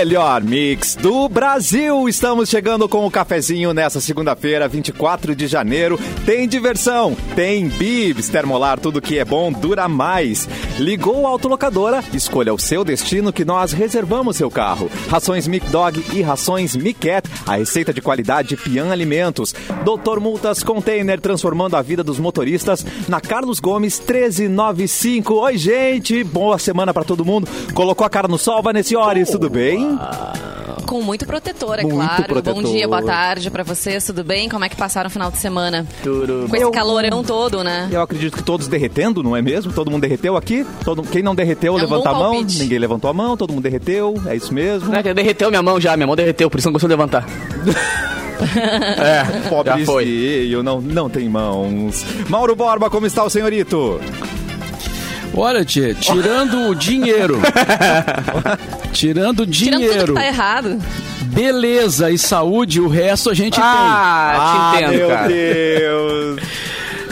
melhor mix do Brasil. Estamos chegando com o cafezinho nessa segunda-feira, 24 de janeiro. Tem diversão, tem bibs, termolar, tudo que é bom dura mais. Ligou a autolocadora, escolha o seu destino que nós reservamos seu carro. Rações Mic Dog e rações Mic Cat, a receita de qualidade Pian Alimentos. Doutor Multas Container, transformando a vida dos motoristas na Carlos Gomes 1395. Oi, gente, boa semana para todo mundo. Colocou a cara no sol, Vanessa Ores, tudo bem? Com muito protetor, é Muito claro. protetor. Bom dia, boa tarde pra vocês, tudo bem? Como é que passaram o final de semana? Tudo Com esse calorão todo, né? Eu acredito que todos derretendo, não é mesmo? Todo mundo derreteu aqui? Todo, quem não derreteu, É um levanta a mão. palpite. Ninguém levantou a mão, todo mundo derreteu. É isso mesmo. Que derreteu minha mão já, minha mão derreteu, por isso não consigo levantar. é, já foi. Pobrezinho, não, não tem mãos. Mauro Borba, como está o senhorito? Olha, tia, tirando o dinheiro. tirando o Tirando tudo dinheiro, que tá errado. beleza e saúde, o resto a gente Ah, te entendo, meu cara. Deus.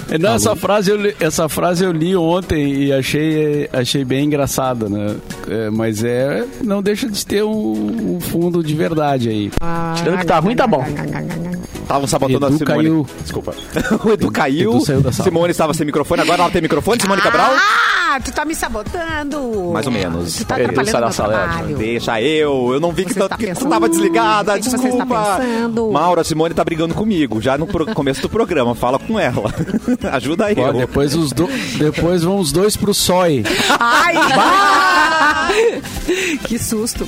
tem. Não, essa, frase eu, li- essa frase eu li ontem e achei, achei bem engraçada, né? É, mas é. Não deixa de ter um, um fundo de verdade aí. Tirando que tá ruim, tá bom. Estavam sabotando Edu a Simone. caiu. Desculpa. o Edu caiu. Edu saiu da sala. Simone estava sem microfone, agora ela tem microfone, Simone Cabral? Ah, tu tá me sabotando. Mais ou menos. Tu tá atrapalhando sai da meu sala, é trabalho. Deixa eu, eu não vi que, Você tu, está que tu tava desligada, que você está desculpa. pensando? Mauro, a Simone tá brigando comigo, já no pro- começo do programa, fala com ela. Ajuda aí. Ó, eu. depois, os do- depois vão os dois pro SOI. Ai! que susto.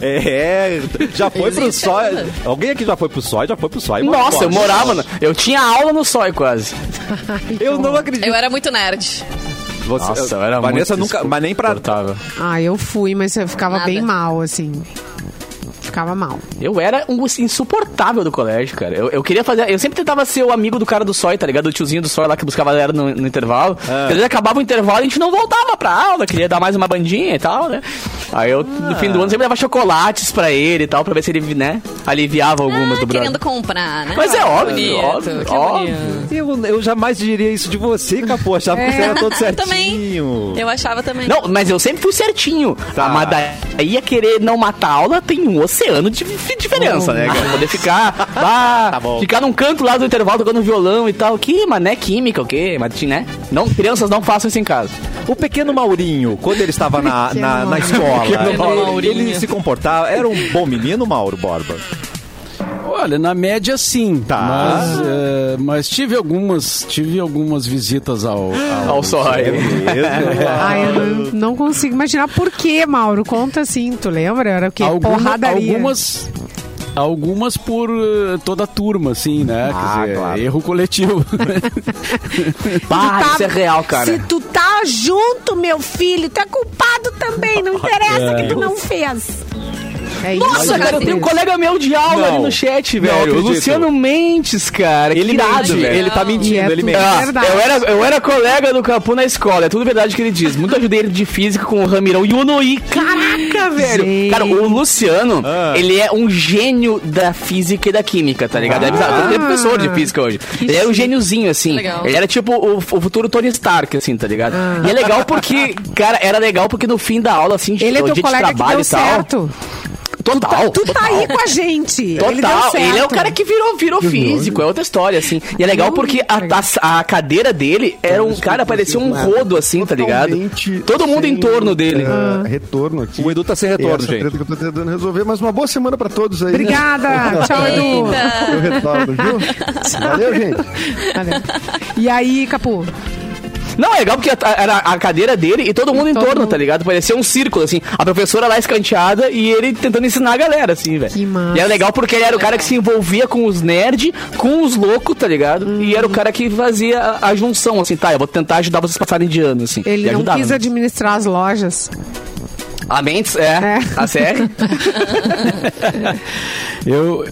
É, já foi pro Existe sói. ainda? Alguém aqui já foi pro sói? Já foi pro sói? Nossa, eu morava, no, eu tinha aula no SOI quase. Eu não acredito. Eu era muito nerd. Você, Nossa, eu era Vanessa muito nunca, mas nem pra. Ah, eu fui, mas eu ficava Nada. bem mal, assim. Ficava mal. Eu era um insuportável do colégio, cara. Eu, eu queria fazer. Eu sempre tentava ser o amigo do cara do SOI, tá ligado? O tiozinho do SOI lá que buscava a galera no, no intervalo. Ah. Às vezes acabava o intervalo e a gente não voltava pra aula, queria dar mais uma bandinha e tal, né? Aí eu, no fim do ano, sempre dava chocolates pra ele e tal, pra ver se ele, né, aliviava algumas Ah, do brother. querendo comprar, né? Mas é óbvio, bonito, óbvio, óbvio. Eu, eu jamais diria isso de você, Capô. Achava que você era todo certinho. Eu achava também. Não, mas eu sempre fui certinho. Tá. Ah, Mas daí ia querer não matar a aula, tem um oceano de fi- diferença, né, cara? Poder ficar, ah, Tá bom. ficar num canto lá do intervalo tocando violão e tal. Que, mané, química, o quê? Mas, né? Não, crianças não façam isso em casa. O pequeno Maurinho, quando ele estava na, na, na escola, ele, ele se comportava. Era um bom menino, Mauro Borba? Olha, na média sim. Tá. Mas, é, mas tive algumas, tive algumas visitas ao, ao, Ao. Mesmo? Ai, eu não, não consigo imaginar por que, Mauro. Conta assim, tu lembra? Era o quê? Alguma- Porradaria. algumas algumas por eh, toda a turma assim né Ah, Quer dizer, claro. erro coletivo Tu tá- isso é real, cara. Se tu tá junto, meu filho, tu é culpado também. Não interessa que tu não fez. É isso. Nossa, cara, eu tenho um colega meu de aula Não. ali no chat, velho. O. Luciano Mendes, cara. Ele que mente, velho. ele tá mentindo, E é ele mente. Ah, eu, era, eu era colega do Capu na escola, é tudo verdade que ele diz. Muito ajudei ele de física com o Ramirão e o Noí. Caraca, velho! Gente. Cara, o Luciano, Ah. ele é um gênio da física e da química, tá ligado? É bizarro. Ele é professor de física hoje. Ele era um gêniozinho, assim. Legal. Ele era tipo o, o futuro Tony Stark, assim, tá ligado? E é legal porque, cara, era legal porque no fim da aula, assim, Ele é o teu dia de colega que trabalho deu e tal. certo. Total. Tu tá total. aí com a gente. Ele Total, certo. ele, é o cara que virou, virou físico, é outra história, assim. E é legal porque a, a, a cadeira dele era um, cara, parecia um rodo, assim, tá ligado? Todo mundo em torno dele. eh, Retorno aqui. O Edu tá sem retorno, gente. que eu tô tentando resolver, mas uma boa semana pra todos aí. né? Obrigada. Tchau, Edu. Eu retorno, viu? Valeu, gente. Valeu. E aí, Capu? Não, é legal porque era a cadeira dele e todo mundo em todo torno, mundo. tá ligado? Parecia um círculo, assim. A professora lá escanteada e ele tentando ensinar a galera, assim, velho. E era legal porque ele era o cara que se envolvia com os nerds, com os loucos, tá ligado? E era o cara que fazia a, a junção, assim, tá, eu vou tentar ajudar vocês a passarem de ano, assim. Ele e não ajudava, quis né? administrar as lojas. A Mendes, é. É. A série. eu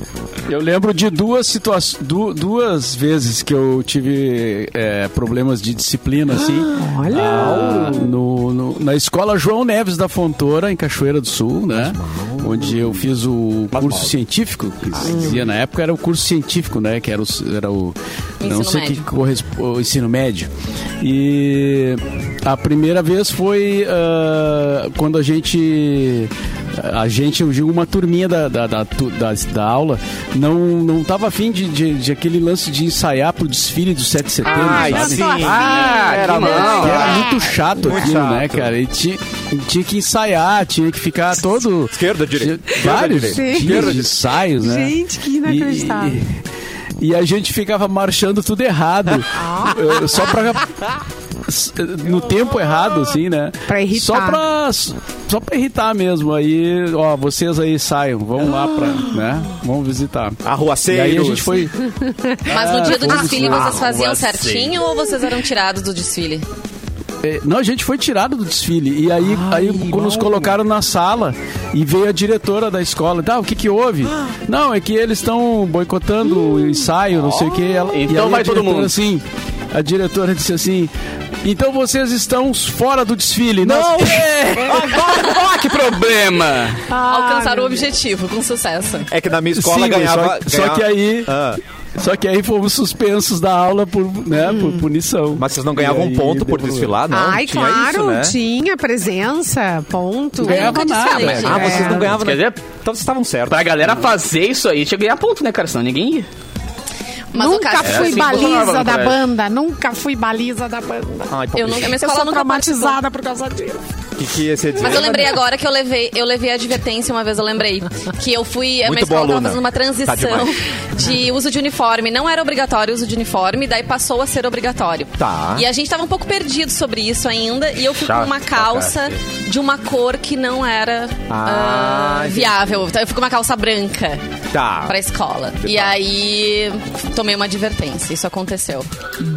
eu lembro de duas situações duas vezes que eu tive é, problemas de disciplina assim. Olha. Ah, no, no- na escola João Neves da Fontoura em Cachoeira do Sul né? Onde eu fiz o curso científico que dizia na época era o curso científico né? Que era o, era o não Ensino sei médio. que corresponde o ensino médio. E a primeira vez foi ah, quando a gente a gente, eu digo, uma turminha da, da, da, da, da aula, não, não tava afim de, de, de aquele lance de ensaiar pro desfile do 7 de setembro, Ai, sabe? sim. Ah, Era que muito- não. Era Ah. muito chato Muito aquilo, chato. né, cara? E tinha, tinha que ensaiar, tinha que ficar todo. Esquerda, direita. Esquerda, Vários direita. dias de ensaios, né? Gente, que inacreditável. E, e a gente ficava marchando tudo errado. Ah. só pra. No tempo errado, assim, né? Pra irritar. Só pra, só pra irritar mesmo. Aí, ó, vocês aí saiam, vão lá pra, né? Vamos visitar. E Arruaceiros. aí a gente foi. Mas no dia do fomos desfile vocês faziam Ah, certinho ou vocês eram tirados do desfile? É, Não, a gente foi tirado do desfile. E aí, aí quando nos colocaram na sala e veio a diretora da escola. Tá, o que que houve? Não, é que eles estão boicotando o ensaio, não sei o que. Ela, Então e aí vai todo mundo. assim, a diretora disse assim... Então vocês estão fora do desfile. Não! Nós- Agora, ó, que problema! Alcançaram o objetivo com sucesso. É que na minha escola Sim, ganhava, só, só ganhava- que aí... Ah, Só que aí fomos suspensos da aula por, né, por punição. mas vocês não ganhavam aí ponto por desfilar, não? Ai, Tinha claro, isso, né? tinha presença, ponto. Ganhava nada. Ah, vocês não ganhavam, Quer dizer, Então vocês estavam certos. pra galera fazer isso aí, tinha que ganhar ponto, né, cara? Senão ninguém ia. Mas nunca caso- fui assim que baliza da banda, nunca fui baliza da banda. Ai, Eu nunca, minha Eu escola sou nunca participou. traumatizada por causa disso. Que, que ia ser? Mas eu lembrei agora que eu levei, eu levei a advertência uma vez, eu lembrei. Que eu fui. A minha escola tava aluna. fazendo uma Tá transição demais. de uso de uniforme. Não era obrigatório o uso de uniforme, daí passou a ser obrigatório. Tá. E a gente tava um pouco perdido sobre isso ainda. E eu fui Chato com uma calça de uma cor que não era Ah, ah, viável. Então eu fui com uma calça branca Tá. pra escola. E aí tomei uma advertência. Isso aconteceu.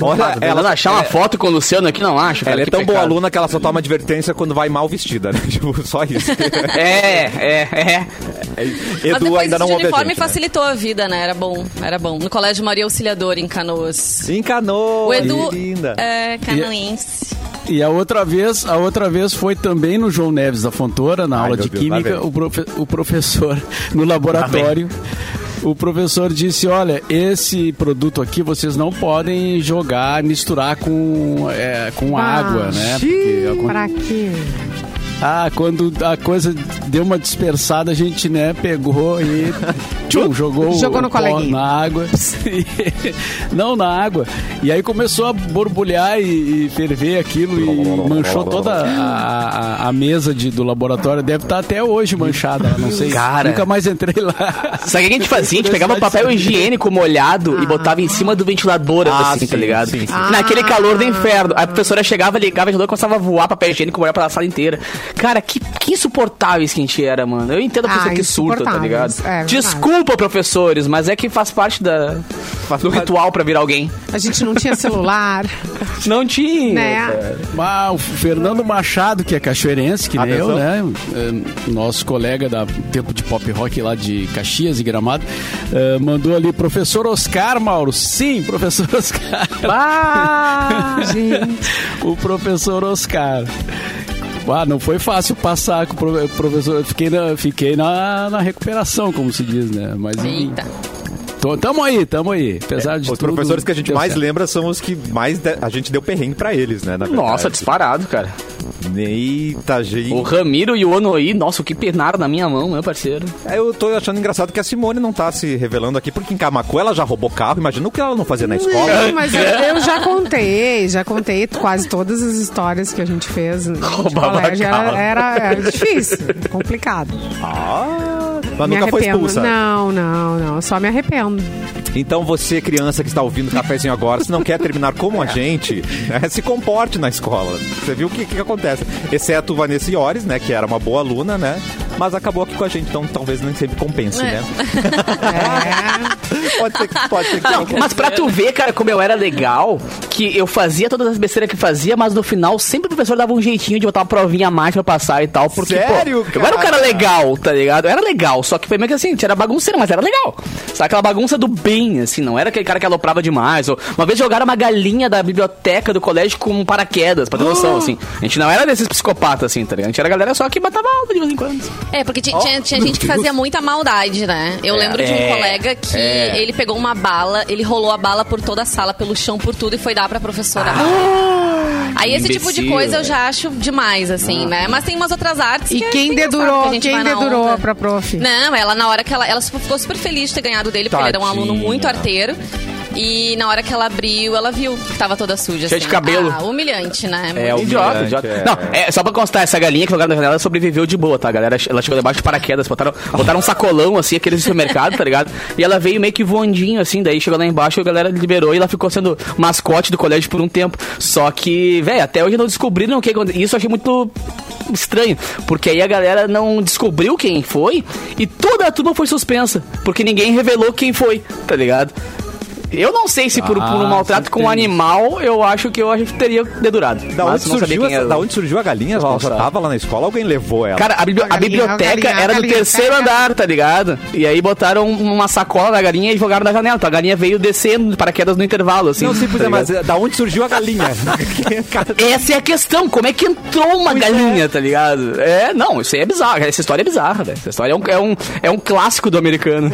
Olha, Ela ela, achar uma foto com o Luciano aqui, não acho. cara, ela é tão boa pecado. aluna que ela só toma advertência quando vai mal vestida, né? Tipo, só isso. É, é, é. Mas Edu depois ainda não de uniforme gente, né? facilitou a vida, né? Era bom, era bom. No Colégio Maria Auxiliador, em Canoas. Encanou. O Edu linda. é canoense. E a outra vez, a outra vez foi também no João Neves da Fontoura, na Ai, aula de Deus, química, o, profe- o professor no laboratório. O professor disse: Olha, esse produto aqui vocês não podem jogar, misturar com, é, com água, né? Porque Pra quê? Ah, quando a coisa deu uma dispersada, a gente, né, pegou e tchum, jogou, Jogou no o pó coleguinha. na água. Não, na água. E aí começou a borbulhar e, e ferver aquilo e manchou toda a, a- a mesa de, do laboratório. Deve estar até hoje manchada, não sei. Cara. Nunca mais entrei lá. Sabe o que a gente fazia? A gente pegava papel higiênico molhado e botava em cima do ventilador, Ah, assim, tá sim, ligado? sim, sim. Naquele calor do inferno. A professora chegava, ligava o ventilador e começava a voar papel higiênico molhado pela sala inteira. Cara, que, que insuportáveis que a gente era, mano. Eu entendo a Ah, pessoa que surta, tá ligado? É. Desculpa, professores, mas é que faz parte da, do ritual pra virar alguém. A gente não tinha celular, Não tinha. né? Ah, o Fernando Machado, que é cachoeirense, que nem eu, Atenção. né? É, Nosso colega da tempo de pop rock lá de Caxias e Gramado, é, mandou ali, professor Oscar, Mauro. Sim, professor Oscar. Ah, o professor Oscar. Ah, não foi fácil passar com o pro- professor. Eu Fiquei na, fiquei na, na recuperação, como se diz, né? Mas enfim. Eita. Tô- Tamo aí, tamo aí. Apesar de Os tudo, professores que a gente mais certo. lembra são os que mais de- a gente deu perrengue pra eles, né? Nossa, disparado, cara. Eita, gente. O Ramiro e o Onoí, nossa, o que penaram na minha mão, meu parceiro. É, Eu tô achando engraçado que a Simone não tá se revelando aqui, porque em Camacu ela já roubou carro. Imagina o que ela não fazia na escola. Não, mas eu, eu já contei, já contei quase todas as histórias que a gente fez Roubava colégio. carro. Era, era, era difícil, complicado. Ah, mas me nunca foi expulsa. Não, não, não. Só me arrependo. Então você, criança que está ouvindo o cafezinho agora, se não quer terminar como a gente, né, se comporte na escola. Você viu o que, que acontece? Exceto Vanessa Iores, né? Que era uma boa aluna, né? Mas acabou aqui com a gente, então talvez nem sempre compense, É. né? É. Pode ser que pode ser que Não, mas pra tu ver, cara, como eu era legal, que eu fazia todas as besteiras que fazia, mas no final sempre o professor dava um jeitinho de botar uma provinha a mais pra passar e tal. Porque, Sério, pô, eu era um cara cara? legal, tá ligado? Eu era legal, só que foi meio que assim, era bagunceiro, mas era legal. Sabe aquela bagunça do bem, assim, não era aquele cara que aloprava demais. Ou, uma vez jogaram uma galinha da biblioteca do colégio com um paraquedas, pra ter noção, assim. A gente não era desses psicopatas, assim, tá ligado? A gente era a galera só que matava aula de vez em quando. É, porque tinha, tinha- tinha gente que fazia muita maldade, né? Eu lembro de um É, colega que é. ele pegou uma bala, ele rolou a bala por toda a sala, pelo chão, por tudo, e foi dar pra professora. Aí esse tipo de imbecil, coisa eu já acho demais, assim, né? Mas tem umas outras artes E que quem que dedurou? a gente Quem dedurou onda. pra prof? Não, ela na hora que ela. Ela ficou super feliz de ter ganhado dele, porque ele era um aluno muito arteiro. E na hora que ela abriu, ela viu que tava toda suja. Cheia de assim. cabelo. Ah, humilhante, né? É, Idiota, Humilhante, idiota. é. Não, é só pra constar, essa galinha que jogaram na janela sobreviveu de boa, tá? Galera, ela chegou debaixo de paraquedas, botaram, botaram um sacolão, assim, aqueles de supermercado, tá ligado? E ela veio meio que voandinho, assim, daí chegou lá embaixo, a galera liberou e ela ficou sendo mascote do colégio por um tempo. Só que, velho, até hoje não descobriram o que aconteceu. Isso eu achei muito estranho, porque aí a galera não descobriu quem foi e toda a turma foi suspensa, porque ninguém revelou quem foi, tá ligado? Eu não sei se por, por um Ah, maltrato com um animal, eu acho que eu acho que teria dedurado. Da onde, surgiu essa- da onde surgiu a galinha? Ela já tava lá na escola, alguém levou ela. Cara, a, bibli- a galinha, biblioteca a galinha, a era do galinha, terceiro galinha. andar, tá ligado? E aí botaram uma sacola na galinha e jogaram na janela. Então a galinha veio descendo de paraquedas no intervalo, assim. não, sim, pois tá é, mas é, da onde surgiu a galinha? Essa é a questão, como é que entrou uma galinha, tá ligado? É, não, isso aí é bizarro, essa história é bizarra, velho. Essa história é um, é, um, é um clássico do americano.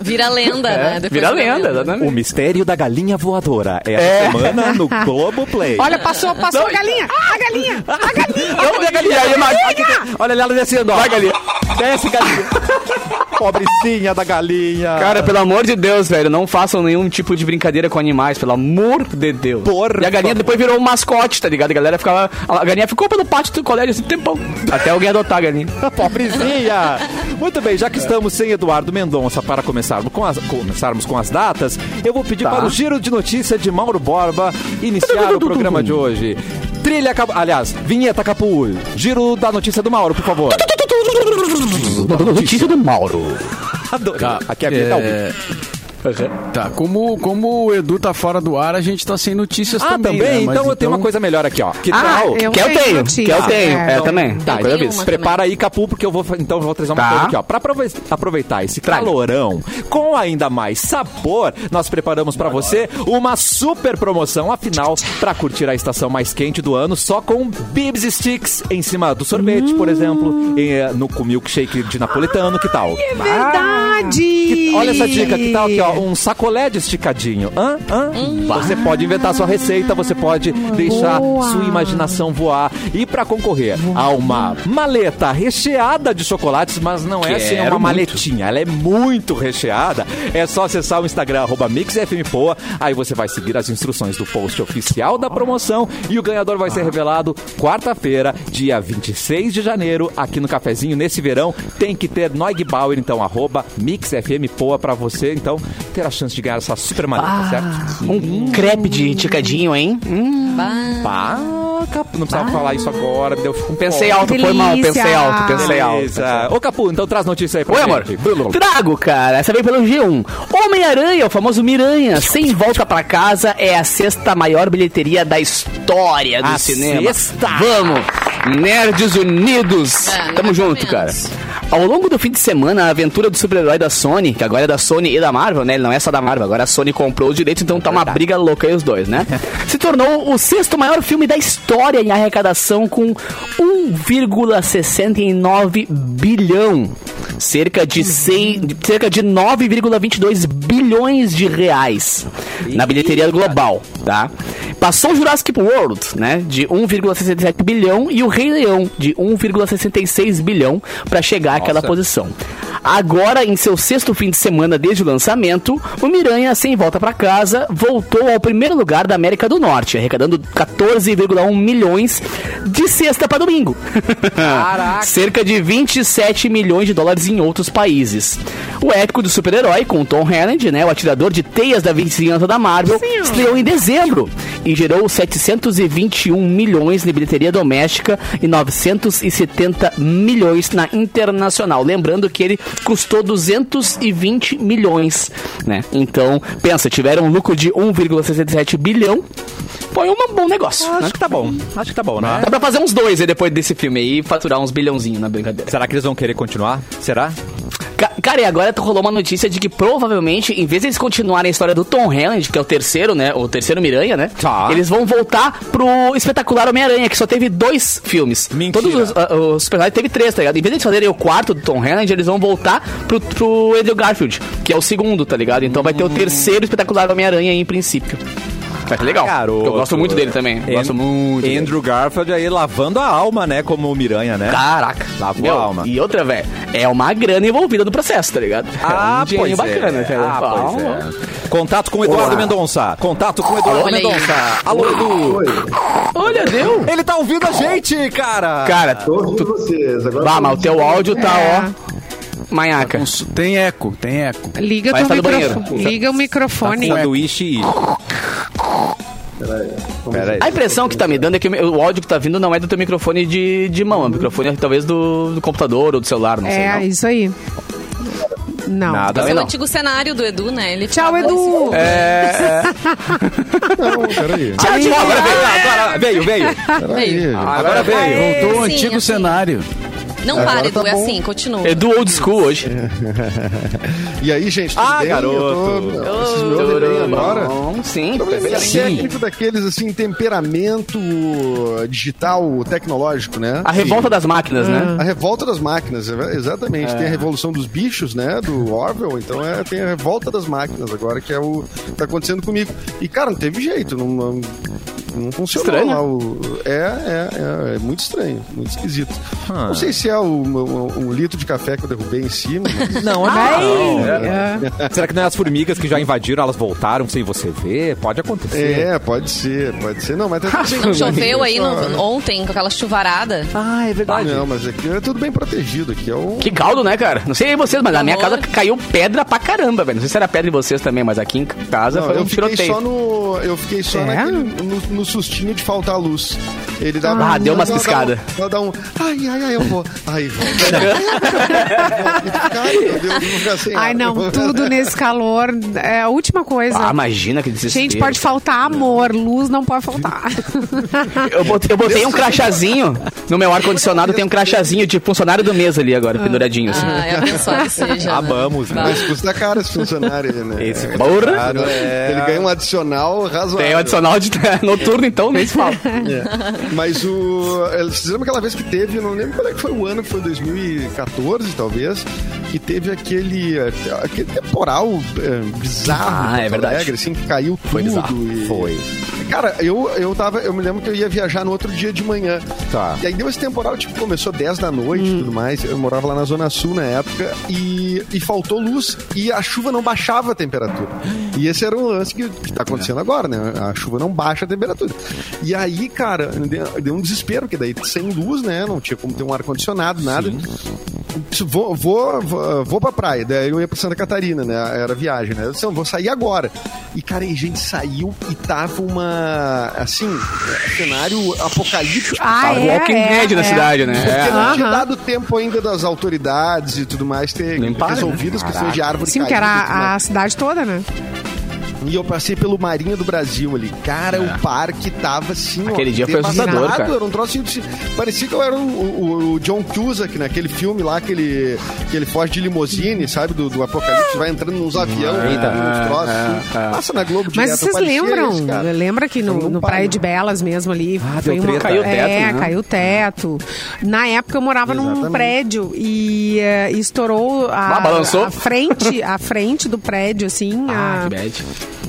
Vira lenda, né? Depois Vira vira lenda, o exatamente. mistério da galinha voadora. Essa É. semana no Globo Play. Olha, passou, passou a galinha. A galinha, a galinha. Não, a galinha, aí, mas- Olha ela descendo, ó. Vai, galinha. Desce, galinha. Pobrecinha da galinha. Cara, pelo amor de Deus, velho, não façam nenhum tipo de brincadeira com animais, pelo amor de Deus. Por e a galinha favor. depois virou um mascote, tá ligado? A galera ficava. A galinha ficou pelo pátio do colégio esse tempão. Até alguém adotar a galinha. Pobrezinha! Muito bem, já que estamos sem Eduardo Mendonça para começarmos com as, começarmos com as datas, eu vou pedir Tá. para o giro de notícia de Mauro Borba iniciar o programa de hoje. Trilha, aliás, vinheta Capu, giro da notícia do Mauro, por favor. Notícia do Mauro. Adoro. Tá, Aqui é a vinheta ao Tá, como, como o Edu tá fora do ar, a gente tá sem notícias Ah, também. também? né? Mas então eu tenho uma coisa melhor aqui, ó. Que Ah, tal? eu Que eu tenho notícia. que eu tenho. É. É, também. Tá, Eu então uma prepara aí, Capu, porque eu vou, então eu vou trazer uma Tá. coisa aqui, ó. Pra aprove- aproveitar esse Traga. calorão com ainda mais sabor, nós preparamos pra você uma super promoção, afinal, pra curtir a estação mais quente do ano, só com Bibs Sticks em cima do sorvete, por exemplo, e, eh, no com milkshake de napolitano, que tal? É verdade. Olha essa dica, que tal aqui, ó? Um sacolé de esticadinho. Hã? Hã? Você pode inventar sua receita, você pode deixar Boa. sua imaginação voar. E pra concorrer a uma maleta recheada de chocolates, mas não é assim Quero uma muito. maletinha, ela é muito recheada. É só acessar o Instagram, arroba MixFMPoa. Aí você vai seguir as instruções do post oficial da promoção e o ganhador vai ser revelado quarta-feira, dia 26 de janeiro, aqui no Cafezinho. Nesse verão tem que ter Neugbauer, então, arroba MixFMPoa pra você, então, ter a chance de ganhar essa super maleta, certo? Um crepe de ticadinho, hein? Hum, Pá, Capu, não precisava falar isso agora, deu um pensei alto, foi mal, delícia. pensei alto, pensei alto. Beleza. Ô, Capu, então traz notícia aí pra Oi, amor. Trago, cara. Essa veio pelo G1. Homem-Aranha, o famoso Miranha, sem volta pra casa, é a sexta maior bilheteria da história do A cinema. sexta? Vamos! Nerds Unidos! É, não Tamo mais junto, ou cara. Ao longo do fim de semana, a aventura do super-herói da Sony, que agora é da Sony e da Marvel, né? Ele não é só da Marvel, agora a Sony comprou os direitos, então tá uma briga louca aí os dois, né? Se tornou o sexto maior filme da história em arrecadação com 1,69 bilhão. Cerca de, seis, cerca de 9,22 bilhões de reais na bilheteria global, tá? Passou o Jurassic World, né, de 1,67 bilhão e o Rei Leão de 1,66 bilhão para chegar àquela posição. Agora, em seu sexto fim de semana desde o lançamento, o Miranha, sem volta para casa, voltou ao primeiro lugar da América do Norte, arrecadando 14,1 milhões de sexta para domingo. Caraca! Cerca de 27 milhões de dólares em outros países. O épico do super-herói, com Tom Holland, né, o atirador de teias da vizinhança da Marvel, estreou em dezembro e gerou 721 milhões de bilheteria doméstica e 970 milhões na internacional. Lembrando que ele custou 220 milhões, né? Então, pensa, tiveram um lucro de 1,67 bilhão. Foi um bom negócio, né? Acho que tá bom. Acho que tá bom, né? Dá pra fazer uns dois aí depois desse filme aí e faturar uns bilhãozinhos na brincadeira. Será que eles vão querer continuar? Será? Ca- Cara, e agora rolou uma notícia de que provavelmente, em vez de eles continuarem a história do Tom Holland, que é o terceiro, né? O terceiro Miranha, né? Tá. Eles vão voltar pro espetacular Homem-Aranha, que só teve dois filmes. Mentira. Todos os, ah, os personagens teve três, tá ligado? Em vez de eles fazerem o quarto do Tom Holland, eles vão voltar pro, pro Andrew Garfield, que é o segundo, tá ligado? Então vai ter o terceiro espetacular Homem-Aranha aí, em princípio. Mas é legal. Garoto. Eu gosto muito dele também. And- Gosto muito. dele. Andrew Garfield aí lavando a alma, né? Como o Miranha, né? Caraca. Lavou Meu, a alma. E outra, velho, é uma grana envolvida no processo, tá ligado? Ah, é um dinheirinho pois bacana, é. cara. Ah, pois Ah, é. Contato com o Eduardo Olá. Mendonça. Contato com o Eduardo Olha aí. Mendonça. Alô, Edu. Olha, deu. Ele tá ouvindo a gente, cara. Cara, Tô ouvindo vocês. Agora tô mas o teu áudio tá, ó, Com su- Tem eco, tem eco. Liga Vai estar no banheiro. microfone. Liga o microfone. Sanduíche e... Pera aí. A impressão que tá me dando é que o o áudio que tá vindo não é do teu microfone de, de mão, é o microfone talvez do, do computador ou do celular, não sei. É, isso aí. Não. Nada. Esse é o não. antigo cenário do Edu, né? Ele Tchau, Edu. É, Não, peraí. Tchau, tchau, agora veio. Agora veio, veio. Peraí. Agora veio. Voltou o antigo assim. cenário. Não Agora para, Edu, tá é assim, continua. Edu Old School hoje. E aí, gente, tudo Ah, bem? garoto. Eu tô... Vocês me ouvem bem agora? Bom, Sim, Talvez perfeitamente. é técnico daqueles, assim, temperamento digital, tecnológico, né? A revolta das máquinas, né? A revolta das máquinas, é- exatamente. Tem a revolução dos bichos, né? Do Orwell. Então é, tem a revolta das máquinas agora, que é o que tá acontecendo comigo. E, cara, não teve jeito. Não, não, não funcionou Estranho. lá. O, é, é, é, é muito estranho, muito esquisito. Ah. Não sei se é o, o- um litro de café que eu derrubei em cima, mas Não, não. é. Será que não é as formigas que já invadiram, elas voltaram sem você ver? Pode acontecer. é, pode ser, pode ser. Não, mas tá tudo bem. Não choveu aí no- Só- ontem com aquela chuvarada? Ah, é verdade. Não, mas aqui é tudo bem protegido. Aqui é um. Que caldo, né, cara? Não sei vocês, mas na minha Amor. casa caiu pedra pra caramba, velho. Não sei se era pedra em vocês também, mas aqui em casa Não, foi eu um fiquei tiroteio. só no. Eu fiquei só É? naquele, no, no sustinho de faltar luz. Ele dava. Ah, deu umas piscadas. Dá, dá um. Ai, ai, ai, eu vou. Ai, vou. Ai, meu Deus, sem Ai, não, tudo nesse calor é a última coisa. Ah, imagina que desespero. Gente, pode faltar amor, luz não pode faltar. Eu botei, eu botei um crachazinho no meu ar-condicionado, tem um crachazinho de funcionário do mês ali agora, penduradinho, assim. Ah, é abençoado que seja. né? Amamos, né? Mas custa caro esse funcionário aí, né? Esse Porra! Claro, é... Ele ganha um adicional razoável. Tem o adicional de noturno, então, nem se fala. É. Mas o. Vocês lembram aquela vez que teve, eu não lembro qual é que foi o ano, foi 2014, talvez, que teve aquele, eh, aquele temporal eh, bizarro. Ah, é verdade. Alegre, assim, que caiu tudo. Foi bizarro. e- Foi. Cara, eu, eu tava. Eu me lembro que eu ia viajar no outro dia de manhã. Tá. E aí deu esse temporal, tipo, começou 10 da noite e tudo mais. Eu morava lá na Zona Sul na época e, e faltou luz e a chuva não baixava a temperatura. E esse era um lance que, que tá acontecendo agora, né? A chuva não baixa a temperatura. E aí, cara, deu, deu um desespero, porque daí sem luz, né? Não tinha como ter um ar-condicionado, nada. Vou, vou, vou, vou pra praia. Daí eu ia pra Santa Catarina, né? Era viagem, né? Eu disse, "Não, vou sair agora. E, cara, a gente saiu e tava uma. Assim, cenário apocalíptico. Ah, é, Walking é, Dead na é. cidade, né? Porque É. não tinha Aham. dado tempo ainda das autoridades e tudo mais ter Limpar, resolvido as questões de árvore Sim, que era a mais. cidade toda, né? E eu passei pelo Marinha do Brasil ali. Cara, o parque tava assim, ó, Aquele dia foi assustador, cara. Era um troço assim, parecia que eu era o, o- o John Cusack naquele filme lá que ele, que ele foge de limousine, sabe? Do, do apocalipse, vai entrando nos aviões, Eita. uns troços. É, assim. é. Passa na Globo Mas direto, vocês parecia lembram? isso. Lembra que no, num no parque. Praia de Belas mesmo ali Ah, foi uma... Caiu o teto, É, né? caiu o teto. Na época eu morava num Exatamente. prédio e eh, estourou a, Ah, balançou? a frente, a frente do prédio, assim. Ah, a- que bad.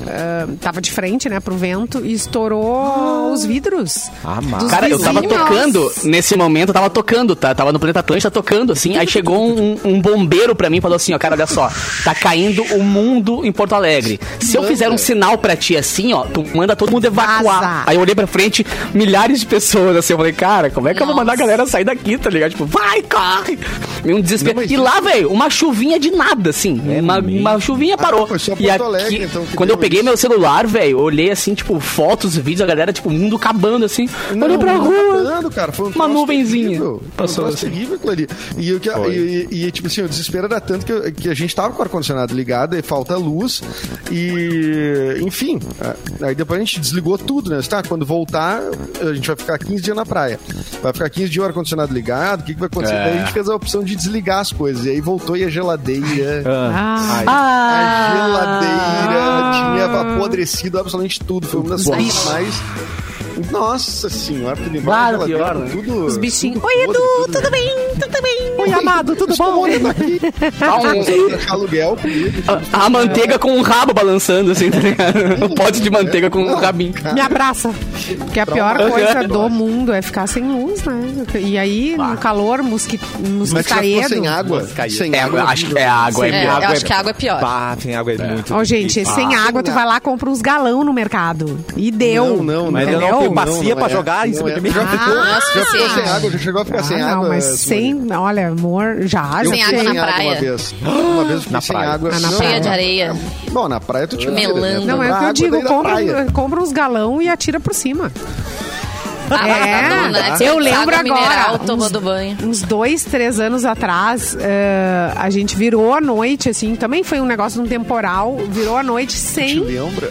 Ah, tava de frente, né, pro vento e estourou os vidros. Ah, mas- Cara, eu tava vizinhos. tocando, nesse momento eu tava tocando, tá? Tava no Planeta Atlântica tocando, assim. Aí chegou um, um bombeiro pra mim e falou assim: ó, cara, olha só, tá caindo o mundo em Porto Alegre. Se eu fizer um sinal pra ti assim, ó, tu manda todo mundo evacuar. Vaza. Aí eu olhei pra frente, milhares de pessoas, assim. Eu falei, cara, como é que eu vou mandar a Nossa. galera sair daqui, tá ligado? Tipo, vai, corre! Meio um desespero. Não, mas e lá, velho, uma chuvinha de nada, assim. uma, uma chuvinha parou. foi só e Porto Alegre, então, quando eu peguei meu celular, velho, olhei assim, tipo, fotos, vídeos, a galera, tipo, mundo acabando, assim. olhei pra não, rua. acabando, cara. Foi um Uma nuvenzinha. terrível. Passou Foi um assim. terrível aquilo ali. E, que- e, e, e, tipo assim, o desespero era tanto que, eu- que a gente tava com o ar-condicionado ligado e falta luz. E, enfim, aí depois a gente desligou tudo, né? Tá, quando voltar, a gente vai ficar 15 dias na praia. Vai ficar 15 dias o ar-condicionado ligado, o que, que vai acontecer? É. Daí a gente fez a opção de desligar as coisas. E aí voltou e a geladeira. Ah, A geladeira tinha apodrecido absolutamente tudo. Foi uma das coisas mais Nossa senhora, tu limpava Claro, pior, né? tudo. Os bichinhos. tudo Oi, podre, Edu, tudo, tudo bem? Tudo bem? Oi, amado, tudo bom? olhando aqui. Ah, um- aluguel comigo. a, a manteiga com um rabo balançando, assim, tá ligado? Um pote de manteiga com um rabinho. Me abraça. Porque a pior coisa do mundo é ficar sem luz, né? E aí, no calor, mosqui... Mas se já mosquitaedo. for sem água. Sem É, água. acho que é água, é, É, pior. eu acho que a água é pior. Bah, sem água é muito Ó, gente, difícil. sem água, tu vai lá, compra uns galão no mercado. E deu. Não, não, Mas eu não tenho Não, bacia não pra é. jogar em Não cima é. de mim. Já ficou, Ah, já ficou suficiente. sem água, já chegou a ficar Ah, sem não, água. mas Simone. Sem. Olha, amor, já. Eu Sem água na praia. Uma vez. Uma vez Na sem praia. água. Ah, na Não, Cheia de areia. Bom, na praia tu tira. Melando. Não, é o que eu Água digo, compra, compra uns galão e atira por cima. Ah, É, tá bom, né? Eu lembro agora, mineral, uns- banho. Uns dois, três anos atrás, eh, a gente virou a noite, assim, também foi um negócio de um temporal, virou a noite Te sem, lembra?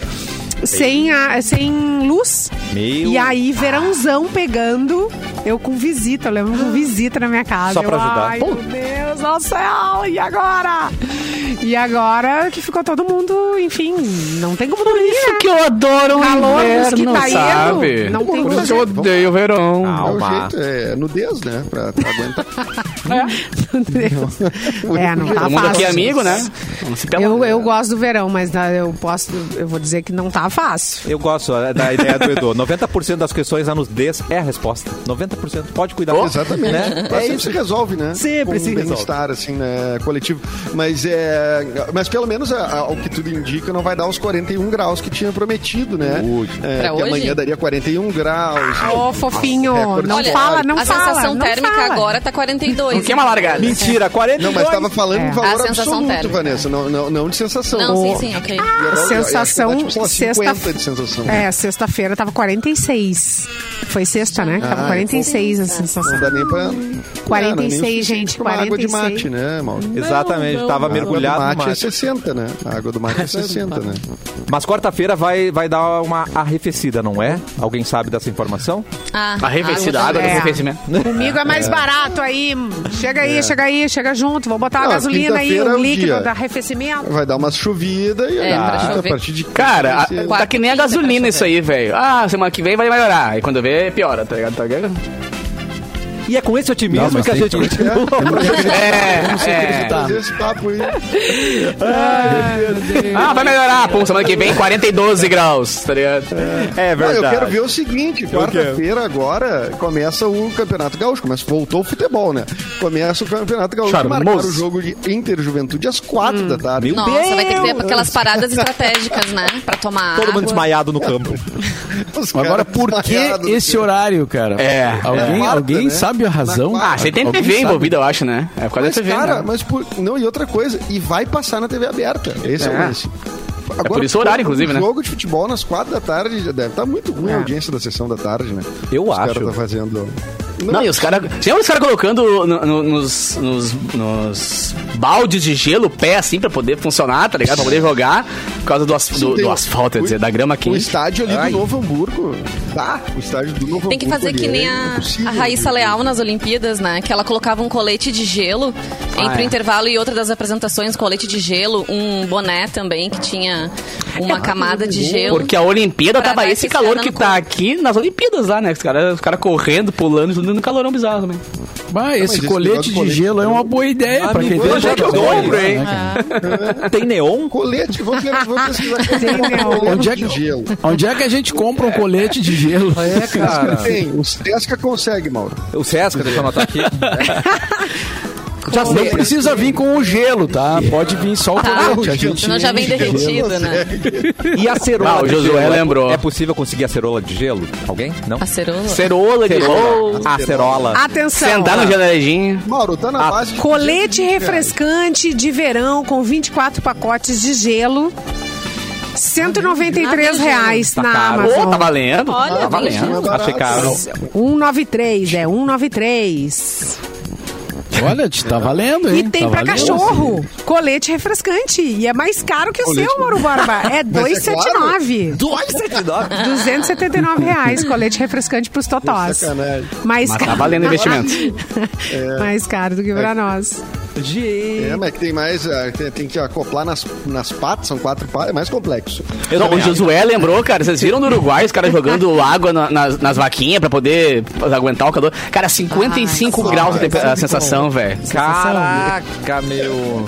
Sem, a, sem luz. Meu. E aí, verãozão pegando, eu com visita, eu lembro com visita na minha casa. Só pra Eu, ajudar. Ai, meu Deus do céu, e agora? E agora que ficou todo mundo, enfim, não tem como dormir, Isso né? que eu adoro o Calor, inverno, mosquitaedo, sabe? não tem Por como eu odeio o verão. É o Calma. jeito, é nudez, né? Pra, pra aguentar. É, não tá Todo mundo aqui é fácil. amigo, né? Vamos se pelar. Eu, eu gosto do verão, mas né, eu posso, eu vou dizer que não tá fácil. Eu gosto é, da ideia do Edu. 90% das questões anos des é a resposta. 90%. Pode cuidar. Oh, exatamente. Né? É sempre isso. se resolve, né? Sempre Com se resolve. estar assim, né? Coletivo. Mas, é, mas pelo menos é, o que tudo indica não vai dar os 41 graus que tinha prometido, né? Hoje. É, que hoje? amanhã daria 41 graus. Ah, ô, oh, fofinho. Não Olha, fala, não a fala. A sensação térmica fala. agora tá 42. Não uma largada. Mentira, 42. Não, mas tava falando é. em valor absoluto, térmica. Vanessa. Não, não, não de sensação. Não, sim, sim, ok. Ah, sensação, tipo, assim, sensação 50 de sensação. É, sexta-feira tava 46. Foi sexta, né? Que tava 46 é, a sensação. Não dá nem pra. 46, é, é gente. 46. água de mate, né, Mauro? Não, Exatamente, não. tava mergulhado. Água do mate, mate é 60, né? A água do mate é 60, né? Mas quarta-feira vai, vai dar uma arrefecida, não é? Alguém sabe dessa informação? Ah, arrefecida, água, do arrefecimento. É. Comigo é mais é. barato aí. Chega aí, é. chega aí, chega junto. Vou botar não, a gasolina aí, o um líquido do arrefecimento. Vai dar uma chovida e é, a, a partir de cara, a, tá que nem a gasolina isso aí, velho. Ah, semana que vem vai melhorar. E quando vê, piora, tá ligado? Tá ligado? E é com esse otimismo Não, que a gente que- continua. É, é. fazer esse papo aí. Ah, vai melhorar. Pum, semana que vem 42 graus, tá ligado? É Não, verdade. eu quero ver o seguinte, quarta-feira agora começa o Campeonato Gaúcho, começa, voltou o futebol, né? Começa o Campeonato Gaúcho, Charmoso. marcaram o jogo de Inter Juventude às quatro da tarde. Meu Nossa, vai ter que ter Deus! aquelas paradas estratégicas, né? Pra tomar Todo água. mundo desmaiado no campo. Os Agora, por que esse horário, cara? É. Alguém, quarta, alguém né? sabe a razão? Na. Ah, você tem TV envolvida, eu acho, né? É por causa Mas, da TV, cara, né? mas por... Não, e outra coisa, e vai passar na TV aberta. Esse é, É. o lance. Agora, por isso o horário, inclusive, né? jogo de futebol nas quatro da tarde já deve estar muito ruim a audiência da sessão da tarde, né? Eu Os acho. caras tá fazendo... Não, e os caras. Você lembra os caras colocando no- no- nos, nos, nos baldes de gelo o pé assim pra poder funcionar, tá ligado? Pra poder jogar por causa do, as- do, Sim, do o- asfalto, quer dizer, da grama O quente. estádio ali Ai. do Novo Hamburgo. Tá, o estádio do Novo Tem que fazer que ali nem é a, a Raíssa Leal nas Olimpíadas, né? Que ela colocava um colete de gelo entre Ah, é. o intervalo e outra das apresentações, colete de gelo, um boné também que tinha uma camada de gelo. Porque a Olimpíada tava dar esse calor que tá corpo. aqui nas Olimpíadas lá, né? Os caras os cara correndo, pulando, tudo no calorão bizarro também. Bah, esse esse colete de colete gelo é uma boa ideia pra quem tem eu já jogadores, compro, né, hein? cara? Tem neon? Colete, vou, pesquisar neon. Onde é de que- gelo. Onde é que a gente compra um colete de gelo? É, cara. Tem, o Sesca consegue, Mauro. O Sesca, deixa eu anotar aqui. Já Não precisa vir com o gelo, tá? Pode vir só o colete. A gente Senão já vem enche de gelo. derretido, né? E a cerola Ah, o de Josué gelo? lembrou. É possível conseguir a cerola de gelo? Alguém? Não? A cerola. Cerola de gelo. A cerola. Atenção. Sentar no janeledinho. Mauro, tá na base de Colete 220 reais. refrescante de verão com 24 pacotes de gelo. 193 reais Tá na caro. Amazon. Ô, tá valendo. Olha, tá valendo. Achei caro. 193, é 193. Olha, te tá valendo, hein? E tem tá pra valendo, cachorro, colete refrescante. E é mais caro que o Colete- seu, Mauro Borba. É Mas é claro. 279. 279 reais, colete refrescante pros totós. Sacanagem. Mais Mas caro. tá valendo o investimento. Mais caro do que pra nós. Gente. É, mas que tem mais. ah, Tem, tem que acoplar nas, nas patas, são quatro patas, é mais complexo. Eu Não, o Josué lembrou, cara, vocês viram no Uruguai os caras jogando água na- nas, nas vaquinhas pra poder aguentar o calor? Cara, 55 graus a, tempe- a sensação, velho. Caraca, meu.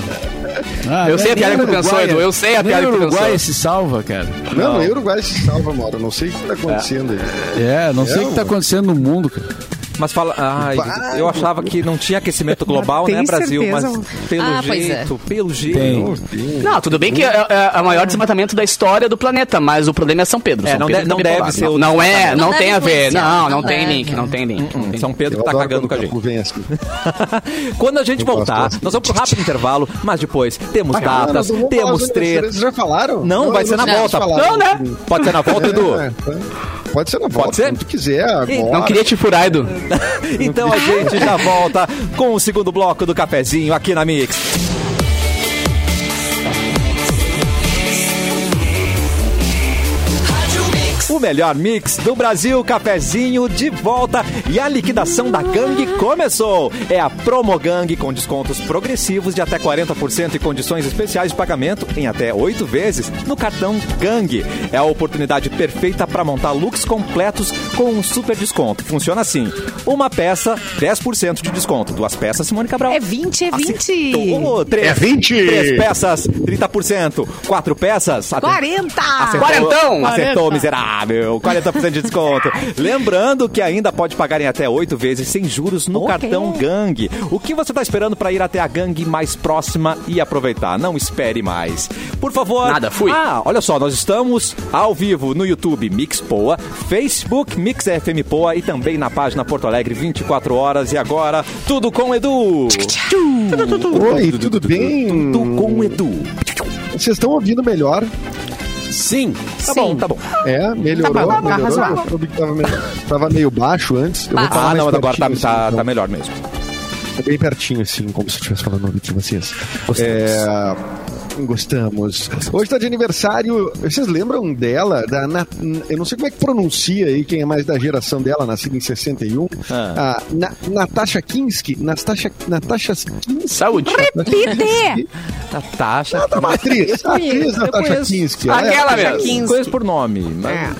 Ah, Eu sei a piada que tu pensou, Uruguai- Edu, eu sei a piada que tu Uruguai pensou. se salva, cara. Não, nem o Uruguai se salva, Mauro. Não sei o que tá acontecendo aí. É, não sei o que tá acontecendo no mundo, cara. Mas fala. Ai, Vai, eu achava que não tinha aquecimento global, né, Brasil? certeza? Mas pelo Ah, pois jeito, pelo jeito. Tem. Não, tudo bem que é, é o maior desmatamento da história do planeta, mas o problema é São Pedro. É, São não Pedro de- não deve ser o Não, não é, Não não, tem a ver. Não, não, tem deve. link, não tem link. Hum, tem São Pedro Eu tá cagando com a gente. Assim. Quando a gente Eu voltar, nós vamos pro rápido intervalo, mas depois temos datas, temos aniversariantes, Já falaram? Não, vai ser na volta. Não, né? Pode ser na volta, Edu? É. Pode ser na volta, ser? quando tu quiser, agora. Não queria te furar, Edu. Então a gente já volta com o segundo bloco do cafezinho aqui na Mix. Melhor mix do Brasil, cafezinho de volta e a liquidação da gangue começou. É a Promo Gang com descontos progressivos de até 40% e condições especiais de pagamento em até oito vezes no cartão Gang. É a oportunidade perfeita para montar looks completos com um super desconto. Funciona assim: uma peça, 10% de desconto. Duas peças, Simone Cabral. É 20, é 20. Acertou. Três, É 20. Três peças, 30%. Quatro peças, até- 40! Acertou, Quarentão! Acertou, miserável. 40% de desconto. Lembrando que ainda pode pagar em até oito vezes sem juros no Ok. cartão Gang. O que você está esperando para ir até a Gang mais próxima e aproveitar? Não espere mais. Por favor. Nada, fui. Ah, olha só, nós estamos ao vivo no YouTube Mix Poa, Facebook Mix FM Poa e também na página Porto Alegre 24 horas. E agora, tudo com Edu. Oi, tudo bem? Tudo com Edu. Vocês estão ouvindo melhor? Sim. Tá bom, tá bom. É, melhorou. Tá bom, tá melhorou. tava, meio, tava meio baixo antes. Eu vou falar Ah, mais não, mas agora tá, tá, assim, tá então. melhor mesmo. É bem pertinho, assim, como se eu estivesse falando no ouvido de vocês. É, gostamos. Hoje tá de aniversário. Vocês lembram dela? Da, Na- eu não sei como é que pronuncia aí, quem é mais da geração dela, nascida em 61. Ah. A Na, Natasha Kinski. Natasha, Natasha Kinski. Saúde. Repite! Natasha. Ela tá uma atriz. Atriz Natasha. Kinski. Ela é- Aquela mesmo. Conheço por nome. Mas... É.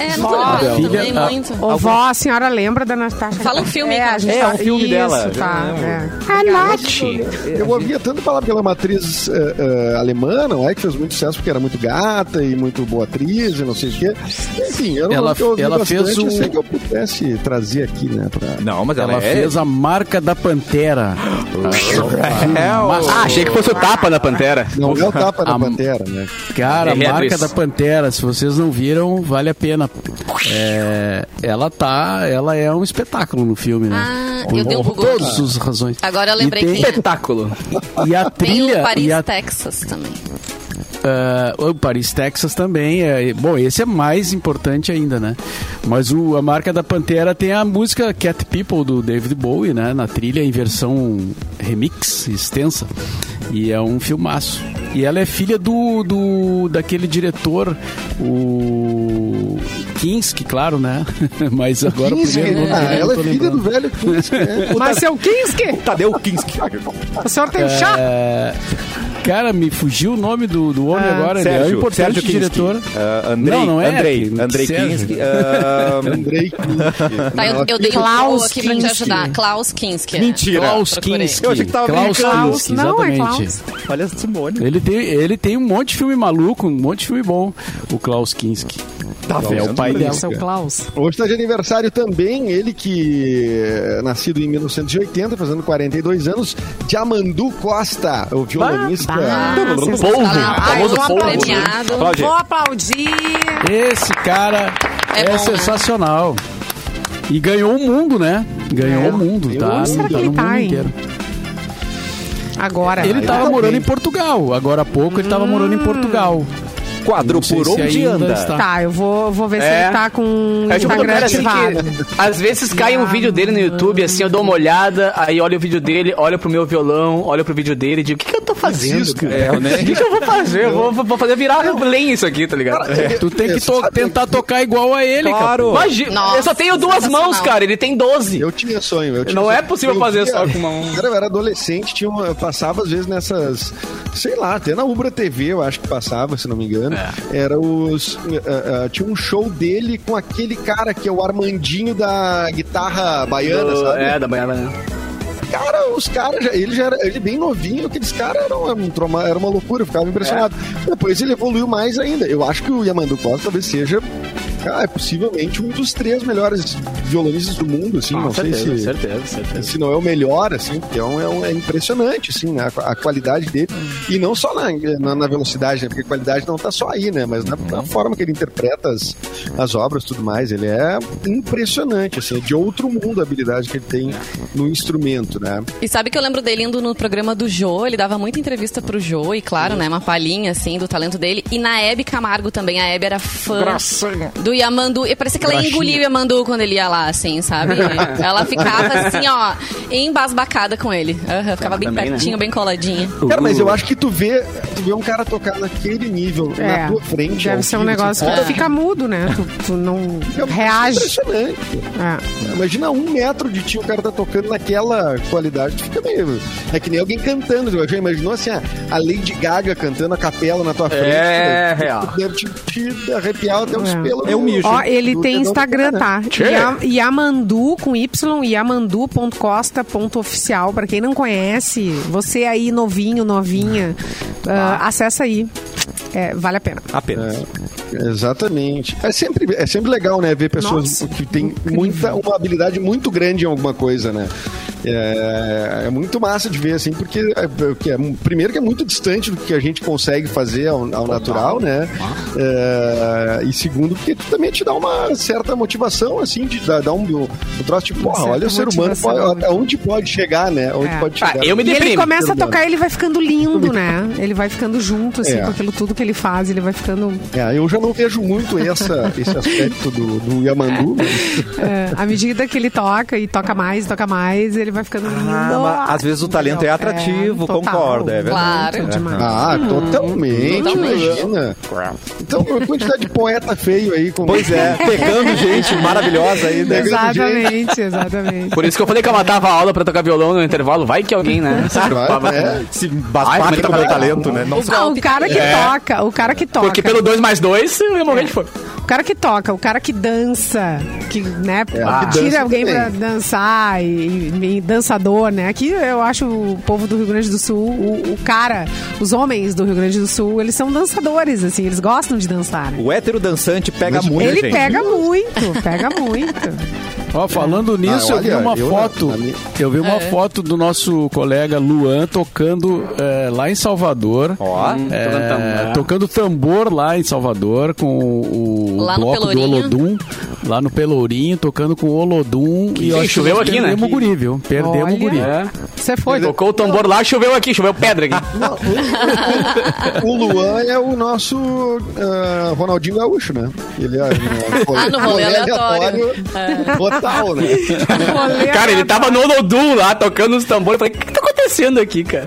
É, não tô lembrando filha- também a- muito. Ô, vó, a senhora lembra da Natasha? Fala um filme, É, a gente É, tá- um filme Isso, dela. Tá, Eu é. A Nath. Eu ouvia tanto falar que ela é uma atriz eh, eh, alemã, não é? Que fez muito sucesso porque era muito gata e muito boa atriz e não sei o quê. Enfim, eu não Ela- que eu ouvi ela bastante, fez o- que eu pudesse trazer aqui, né? Pra... Não, mas ela, Ela é... fez a marca da Pantera. É, o- Ah, achei que fosse o tapa da Pantera. Não é o tapa da Pantera, né? Cara, a É, marca da Pantera, se vocês não viram, vale a pena. É, ela tá, ela é um espetáculo no filme, né? Ah, Por eu dei um todas as razões. Agora eu lembrei e tem, quem é. Espetáculo. E a Tem trilha o Paris, e a, Texas também. ah, o Paris, Texas também. É, bom, esse é mais importante ainda, né? Mas o, a marca da Pantera tem a música Cat People do David Bowie, né? Na trilha em versão remix extensa. E é um filmaço. E ela é filha do, do daquele diretor, o Kinski, claro, né? Mas agora o primeiro nome ah, ela é filha do lembrando. velho Kinski, né? Mas seu Kinski, Tadeu Kinski. o senhor tem chá? É, cara, me fugiu o nome do, do homem Ah, agora. ele é um Sérgio, importante Sérgio diretor. Ah, Andrei, Não, não é, Andrei, que- Andrei Sérgio. Kinski. ah, Andrei Kinski. Tá, eu, eu dei um Klaus aqui pra te ajudar. Klaus Kinski. é. Mentira. Klaus. Kinski. Eu achei que tava Klaus brincando. Kinski, Não, é exatamente. Klaus. Olha a Simone. Ele tem, ele tem um monte de filme maluco, um monte de filme bom, o Klaus Kinski. Tá É o pai dela. Seu Klaus. Hoje está de aniversário também, ele que é nascido em 1980, fazendo 42 anos, Diamandu Costa, o violonista. Bah, Polvo, Ah, famoso eu polvo. premiado. Aplaudir. Vou aplaudir. Esse cara É é, bom, né? sensacional. E ganhou o mundo, né? Ganhou É. o mundo, Ganhou tá? Será que tá ele no tá, mundo hein? inteiro. Agora. Ele ele tava tá morando bem. em Portugal. Agora há pouco ele tava morando em Portugal. Quadro Por Onde Anda. está. Tá, eu vou, vou ver se É. ele tá com o É tipo Instagram cara assim ativado. que às vezes cai um vídeo dele no YouTube, assim, eu dou uma olhada, aí olho o vídeo dele, olho pro meu violão, olho pro vídeo dele e digo, o que, que eu tô fazendo? Cara? é, né? O que, que eu vou fazer? Eu vou, vou fazer virar lenha isso aqui, tá ligado? Tu tem que É, to- tentar tocar igual a ele, Claro. Imagina, Nossa, eu só tenho duas mãos, cara, ele tem 12. Eu tinha sonho. Eu tinha Não sonho. é possível Eu fazer via- só com uma mão. Cara, eu era adolescente, tinha uma, eu passava às vezes nessas, sei lá, até na Ubra TV eu acho que passava, se não me engano. Era os. eh, eh, tinha um show dele com aquele cara que é o Armandinho da guitarra baiana, Do- sabe? É, da manhã, né? Cara, os caras, ele já era ele bem novinho, aqueles caras eram um trauma- era uma loucura, eu ficava impressionado. Depois ele evoluiu mais ainda. Eu acho que o Yamandu Costa talvez seja, cara, é possivelmente um dos três melhores violonistas do mundo, assim, não sei se certeza, certeza. se não é o melhor, assim, porque é, um, é, impressionante, assim, né, a, a qualidade dele. E não só na, na, na velocidade, né, porque a qualidade não tá só aí, né, mas na, na forma que ele interpreta as, as obras e tudo mais. Ele é impressionante, assim, é de outro mundo a habilidade que ele tem no instrumento, né. E sabe que eu lembro dele indo no programa do Jô, ele dava muita entrevista pro Jô, e claro, né, uma palhinha, assim, do talento dele. E na Hebe Camargo também, a Hebe era fã do Yamandu. E parecia que ela ia engolir o Yamandu quando ele ia lá, assim, sabe? ela ficava assim, ó, embasbacada com ele. Aham, ficava bem também, né? pertinho, bem coladinha. Cara, mas eu acho que tu vê, tu vê um cara tocar naquele nível É, na tua frente. deve ser um negócio assim, que tu fica mudo, né? Tu, tu não é reage. impressionante. É. Imagina um metro de ti o cara tá tocando naquela qualidade, tu fica meio. É que nem alguém cantando. Já imaginou assim, a a Lady Gaga cantando a capela na tua frente? É, Tu real. Deve te, te arrepiar até os É. pelos. É mijo. Ó, ele do tem do Instagram, tá? Yamandu com Y, yamandu.costa.oficial. Pra quem não conhece, você aí novinho, novinha, ah, acessa aí. É, vale a pena. Apenas. Exatamente. É sempre, é sempre legal, né? Ver pessoas Nossa, que têm muita, uma habilidade muito grande em alguma coisa, né? É, é muito massa de ver, assim, porque é, é, primeiro que é muito distante do que a gente consegue fazer ao, ao natural, né? É, e segundo, porque também te dá uma certa motivação, assim, de dar, um, um troço tipo, porra, olha o ser humano, pode, né? aonde pode chegar, né? Onde É. pode Ah, chegar. eu me E ele começa a tocar, ele vai ficando lindo, né? Ele vai ficando junto, assim, É. com aquilo tudo que ele faz, ele vai ficando. É, eu já não vejo muito essa, esse aspecto do, do Yamandu, mas é, à medida que ele toca e toca mais, toca mais, ele vai ficando lindo. Ah, mas às vezes o talento é atrativo, concordo, é verdade. Claro. demais. Ah, totalmente, Totalmente. imagina. Então, a quantidade de poeta feio aí. Com... Pois é, pegando gente maravilhosa aí, né? Exatamente, exatamente. Por isso que eu falei que eu matava a aula pra tocar violão no intervalo. Vai que alguém, né? Se preocupava. é. Se bastar com o tá meu talento, né? Não Ah, o cara que toca, o cara que toca. Porque pelo 2 mais 2, eu ia morrer de fome. O cara que toca, o cara que dança, que, né, Ah, que tira dança alguém também. pra dançar e, e dançador, né? Aqui eu acho o povo do Rio Grande do Sul, o, o cara, os homens do Rio Grande do Sul, eles são dançadores, assim, eles gostam de dançar. né? O hétero dançante pega muito, Ele gente. pega muito, pega muito. Ó, falando nisso, Ah, eu vi olha, uma eu foto. minha- Eu vi uma foto do nosso colega Luan tocando eh, lá em Salvador. Ó, É, tocando tambor. tocando tambor lá em Salvador com o, o bloco do. Olodum, lá no Pelourinho, tocando com o Olodum. e eu acho que choveu aqui, né? guri, viu? Perdemos Olha. o guri. É. Você foi. Tocou o tambor lá, choveu aqui, choveu pedra aqui. Não, o, o Luan é o nosso ah, Ronaldinho Gaúcho, né? Ele é. Ah, no rolê aleatório. Total, né? Cara, ele tava no Olodum lá, tocando os tambores. Eu falei, o que, que tá acontecendo aqui, cara?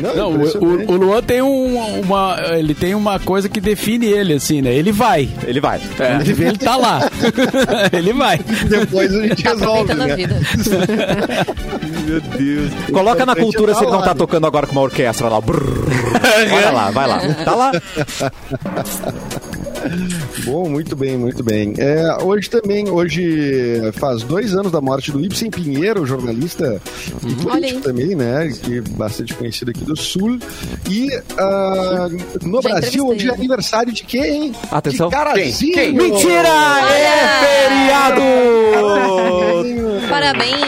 Não, o, impressionante. o, o Luan tem um- uma, ele tem uma coisa que define ele, assim, né? Ele vai. ele vai. É. Ele, ele tá lá. ele vai. Depois a gente Tá resolve, né? vida. Meu Deus. Coloca na importante cultura é se ele não tá né? tocando agora com uma orquestra lá. Brrr. Vai lá, vai lá. Tá lá. Bom, muito bem, muito bem. É, hoje também, hoje faz dois anos da morte do Ibsen Pinheiro, jornalista e Olha político também, né? Que é bastante conhecido aqui do Sul. E ah, no Já Brasil, hoje é aniversário de quem? Atenção. De Carazinho! Quem? Mentira! É feriado! Parabéns.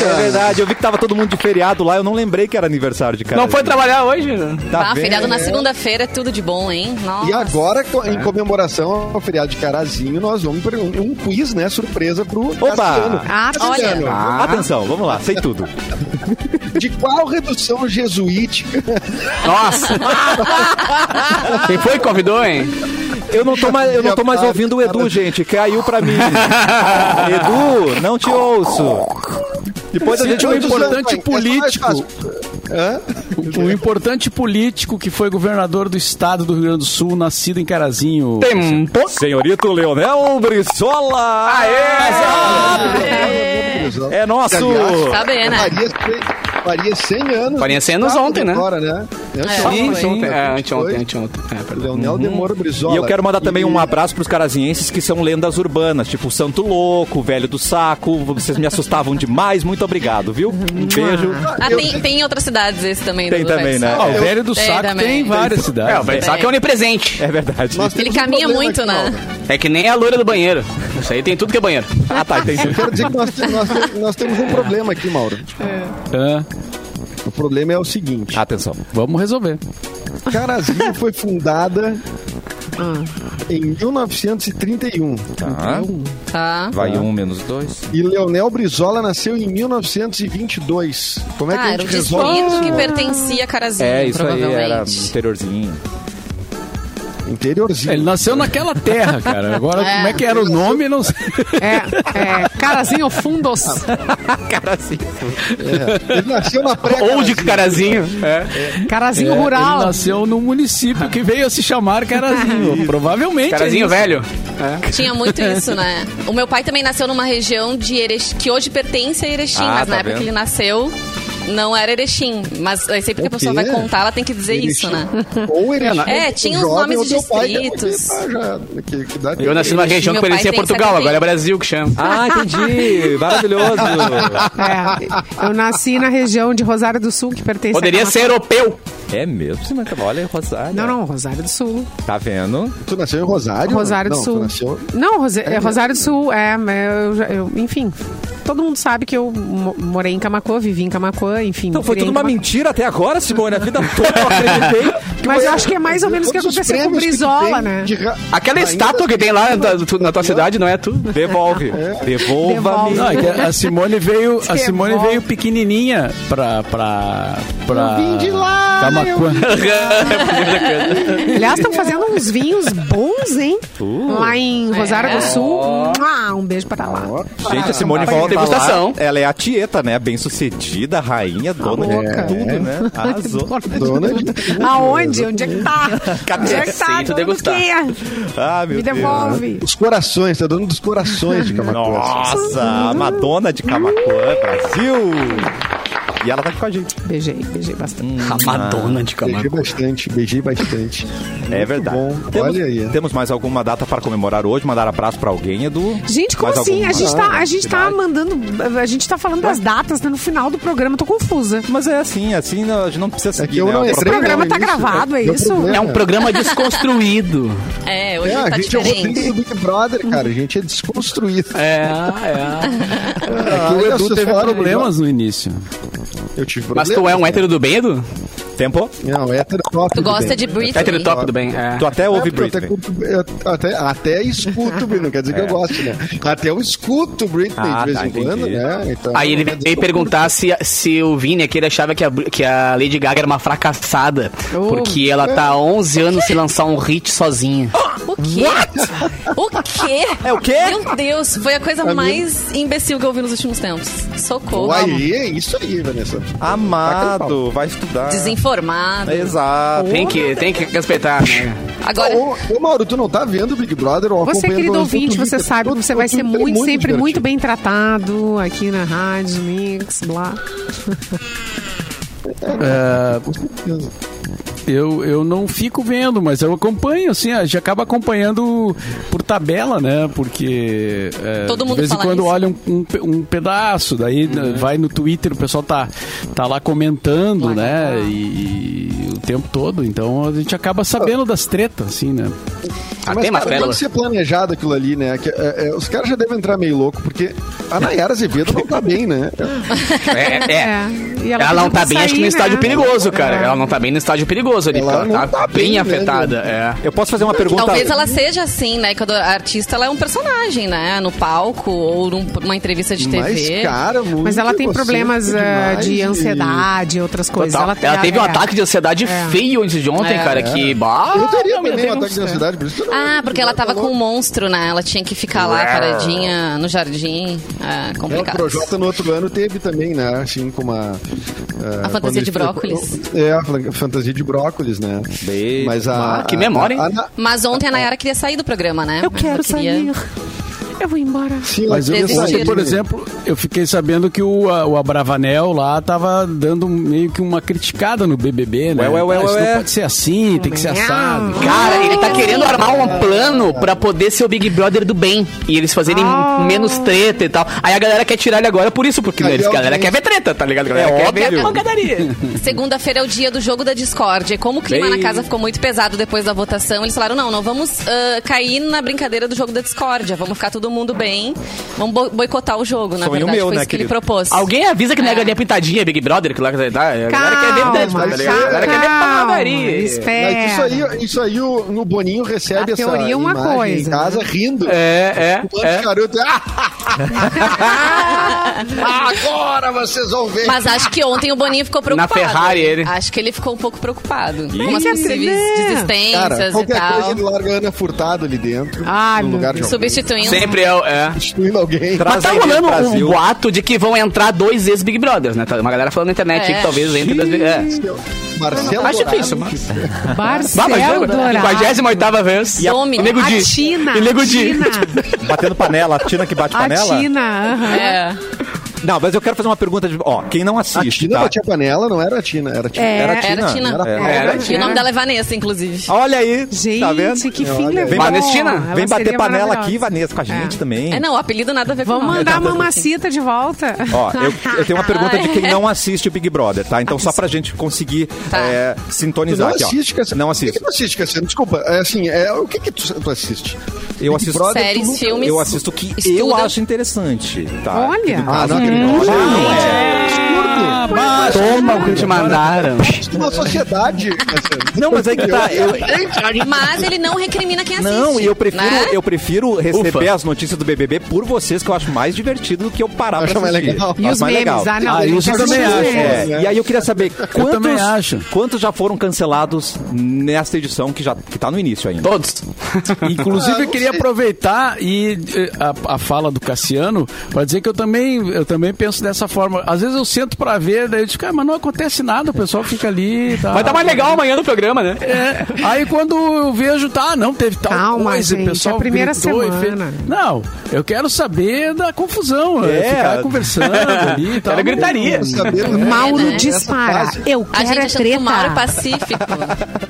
É verdade, eu vi que tava todo mundo de feriado lá, eu não lembrei que era aniversário de cara. Não foi trabalhar hoje? Tá ah, feriado na segunda-feira é tudo de bom, hein? Nossa. E agora, em comemoração ao feriado de Carazinho, nós vamos para um, um quiz, né? Surpresa pro Cassiano. Ah, Cassiano, Atenção, vamos lá, sei tudo. De qual redução jesuítica Nossa! Quem foi que convidou, hein? Eu não tô mais, eu não tô mais ouvindo o Edu, gente. Caiu pra mim. Edu, não te ouço. Depois a gente um vai importante é político. Hã? Um importante político que foi governador do estado do Rio Grande do Sul, nascido em Carazinho. Tempo. Senhorito Leonel Brizola! Aê! É nosso! Aliás, Saber, né? Faria, faria 100 anos. Faria 100 anos ontem, né? Agora, né? Sim, foi. sim, ontem. É, Foi. anteontem, anteontem. É. Leonel Demora Brizola. E eu quero mandar também E- um abraço pros carazienses que são lendas urbanas, tipo o Santo Louco, o Velho do Saco. Vocês me assustavam demais. Muito obrigado, viu? Um beijo. Ah, Eu- tem, tem em outras cidades esse também. Tem do também, né? Ah, o velho do Tem saco também. tem em várias cidades. É, o velho saco é onipresente. É verdade. Ele um caminha muito, aqui, né? É que nem a loira do banheiro. Isso aí tem tudo que é banheiro. Ah, tá, entendi. Eu quero dizer que nós, nós nós temos um problema aqui, Mauro. É, O problema é o seguinte: Atenção. vamos resolver. Carazinho foi fundada em 1931 Tá. Tá. Vai um menos dois. e Leonel Brizola nasceu em 1922. Como é que Ah, a era o gente resolve distrito que pertencia a Carazinho, É, isso aí provavelmente. era interiorzinho. Interiorzinho. Ele nasceu naquela terra, cara. Agora, É. como é que era o nome? Não sei. É, é, Carazinho Fundos. Carazinho. Ele nasceu na pré Ou de carazinho. É. Carazinho É, Rural. Ele nasceu no município que veio a se chamar Carazinho. Provavelmente. Carazinho é isso. velho. Tinha muito isso, né? O meu pai também nasceu numa região de Erechim, que hoje pertence a Erechim, Ah, mas tá na época vendo? que ele nasceu, não era Erechim. Mas aí sempre que a pessoa vai contar, ela tem que dizer isso, né? Ou ele É, tinha os nomes de distritos. dá- Eu nasci numa região que parecia Portugal, 70. agora é Brasil que chama. Ah, entendi. Maravilhoso. É, eu nasci na região de Rosário do Sul, que pertence Poderia a ser europeu. É mesmo, sim, mas olha, Rosário. Não, não, Rosário do Sul. Tá vendo? Tu nasceu em Rosário? Rosário não, do Sul. Tu nasceu... Não, Rose- é, Rosário do Sul, é, mas eu, já- eu- enfim. Todo mundo sabe que eu mo- morei em Camacuã, vivi em Camacuã, enfim. Então foi tudo uma mentira até agora, Simone. A vida toda eu acreditei. Mas eu acho que é mais ou menos o que aconteceu com o Brizola, né? de Aquela Ainda estátua que tem lá na, tua- na tua cidade não é tu. Devolve. Devolve. Não, é a Simone veio, a Simone veio pequenininha pra pra pra Eu vim de lá, Camaquã. Aliás, estão fazendo uns vinhos bons, hein? Lá em Rosário É. do Sul. Mua, um beijo para lá. Gente, a Simone volta degustação. ela é a tieta, né? Bem sucedida, rainha, dona de tudo, né? Arrasou. Dona de Aonde? Onde é que tá? Cadê? Onde é que tá? Degustar. Ah, meu Me Deus. devolve. Os corações, tá dando dos corações de Camacuã. Nossa, a Madonna de Camacuã, Brasil. E ela tá aqui com a gente. Beijei, beijei bastante. A Madonna de Beijei Camargo. bastante, beijei bastante. É verdade. bom. Temos, Olha aí. Temos mais alguma data para comemorar hoje? Mandar abraço pra alguém, Edu? Gente, como Mais assim? alguma A gente, tá, a gente tá mandando. A gente tá falando das datas né? no final do programa, tô confusa. Mas é assim, assim a gente não precisa É seguir, que eu né? não O programa tá gravado, é meu isso? problema. É um programa desconstruído. É, hoje É, a tá gente é o Rodrigo diferente. do Big Brother, cara. A gente é desconstruído. É, é. Ah, O olha, Edu vocês teve problemas no início. Eu tive Mas problemas. tu é um hétero do bem, Edu? Tempo? Não, hétero top. Tu do gosta bem. de Britney? Hétero top do bem, é. Tu até É, ouve porque eu até, Britney. eu até, até escuto, Britney, não quer dizer que eu gosto, né? Até eu escuto Britney Ah, de vez tá, em quando, entendi. né? Então, Aí ele veio perguntar se, se o Vini aqui ele achava que a, que a Lady Gaga era uma fracassada. Oh. Porque ela tá há 11 anos sem lançar um hit sozinha. O quê? O quê? É o quê? Meu Deus, foi a coisa mais imbecil que eu vi nos últimos tempos. Socorro. Aí, é isso aí, Vanessa. Amado, vai estudar. Desinformado. Exato. Tem que, tem que respeitar, né? Agora, Ô, ô, Mauro, tu não tá vendo o Big Brother ou Você, querido ouvinte, Twitter? você sabe que você vai ser é muito, sempre divertido. muito bem tratado aqui na rádio, Mix, blá. É, eu, eu não fico vendo, mas eu acompanho, assim, a gente acaba acompanhando por tabela, né? Porque é, Todo mundo de vez em quando isso. olha um, um, um pedaço, daí né, vai no Twitter, o pessoal tá, tá lá comentando, Lá, né? E, e o tempo todo, então a gente acaba sabendo das tretas, assim, né? Ah, Mas, tem cara, pérolas. deve ser planejado aquilo ali, né? Que, é, é, os caras já devem entrar meio louco, porque a Nayara Azevedo não tá bem, né? É, é. E Ela, pediu não tá bem, acho que no sair, estádio né? perigoso, cara. É. Ela não tá bem no estádio perigoso. Perigoso ali, Ela porque ela não tá, tá bem, bem, né, afetada. É. Eu posso fazer uma pergunta? Talvez ela seja assim, né? Quando a artista ela é um personagem, né? No palco ou num- numa entrevista de Mas, TV. cara, muito Mas ela tem problemas eh, demais de ansiedade e outras coisas. Total. Ela, tem- teve um é. ataque de ansiedade É. feio antes de ontem, É. cara, que... Bah, Eu teria também um ataque de ansiedade, por isso que eu não- Ah, porque ela tava com um monstro, né? Ela tinha que ficar lá paradinha no jardim. É É, o complicado. Projota no outro ano teve também, né? Assim, com uma. A fantasia de brócolis. É, a fan- fantasia de brócolis, né? Bem. Mas a. Ah, que memória, hein? a- a- Mas ontem a Nayara queria sair do programa, né? Mas queria- Eu vou embora. sim, Mas eu, ontem, por exemplo, eu fiquei sabendo que o, a- o Abravanel lá tava dando meio que uma criticada no BBB, né? Ué, ué, ué, Ah, isso ué. não pode ser assim, tem que ser assado. Cara, ele tá querendo armar um plano pra poder ser o Big Brother do bem. E eles fazerem Ah. menos treta e tal. Aí a galera quer tirar ele agora por isso, porque eles, a galera alguém- quer ver treta, tá ligado? A galera É quer óbvio. ver pancadaria. Segunda-feira é o dia do jogo da discórdia. E como o clima Bem- na casa ficou muito pesado depois da votação, eles falaram: não, não vamos ah, cair na brincadeira do jogo da discórdia. Vamos ficar todo mundo bem. Vamos bo- boicotar o jogo, na Sonho verdade. meu, Foi né, isso que ele propôs. Alguém avisa que não é É. galinha pintadinha, Big Brother, que lá tá. A galera quer ver treta, tá ligado? A galera quer ver pancadaria. espera. Isso aí, isso aí o, o Boninho recebe A essa teoria é uma imagem coisa, em casa né? rindo. É, é, de é. garoto. Agora vocês vão ver. Mas acho que ontem o Boninho ficou preocupado. Ferrari, ele. Acho que ele ficou um pouco preocupado. Com Mas as quer possíveis desistências Cara, e qualquer coisa tal. ele larga Ana Furtado ali dentro. Ai, no meu lugar de. Substituindo. Sempre é. o- é. Substituindo alguém. Traz Mas tá rolando do um boato de que vão entrar dois ex-Big Brothers, né? Tá Uma galera falando na internet É. que talvez entre das É. Marcelo Acho Dourado. difícil, mas. Barcel Vamos, Dourado. 58 vez. E a- o Nego A Di. Tina. E Nego. Tina. Batendo panela, a Tina que bate A panela? Tina. aham. É. Não, mas eu quero fazer uma pergunta de. Ó, quem não A assiste, Tina tá? batia panela, não era a Tina, era a Tina. É. Era a Era Tina. Tina. Era- Era. era E o nome dela é Vanessa, inclusive. Olha aí, Gente, tá vendo? que fim levou. Vanestina, Ela Vem bater panela aqui. Vanessa, com a gente É. também. É, não, o apelido nada a ver com Vamos mandar a a com mamacita de volta. Ó, eu, eu tenho uma pergunta de quem não assiste o Big Brother, tá? Então, só pra gente conseguir Tá. é, Tu sintonizar não aqui, ó. assiste, Cassiano? Não O que, assisto. que tu assiste, Cassiano? Desculpa, é assim, é, o que que tu, tu assiste? Eu Big assisto Séries, filmes. Eu assisto o que eu acho interessante, tá? Olha. Ah, não, Big aquele É. é. Toma o que te mandaram. Isso uma sociedade. Não, mas aí que tá. Eu, Mas ele não recrimina quem assiste. não, e eu prefiro, né? eu prefiro receber Ufa. as notícias do BBB por vocês, que eu acho mais divertido do que eu parar Acha pra mais assistir. legal. E os mais memes. legal. Ah, não. Ah, isso eu também acho. É, e aí eu queria saber quantos, acho. quantos já foram cancelados nesta edição que já que tá no início ainda. Todos. Inclusive, Ah, eu queria sei. aproveitar e eh, a, a fala do Cassiano para dizer que eu também, eu também penso dessa forma. Às vezes eu sento para ver, daí eu digo, cara, mas não acontece nada, o pessoal fica ali. Tá, Vai estar mais legal amanhã no programa, né? É, aí quando eu vejo, tá, não teve tal Calma, coisa, gente, o pessoal é a primeira e semana. Não, eu quero saber da confusão, É. é. ficar conversando ali e tal. Quero gritaria. Saber, Mauro né? dispara. Eu A quero gente é que Mauro é treta. pacífico.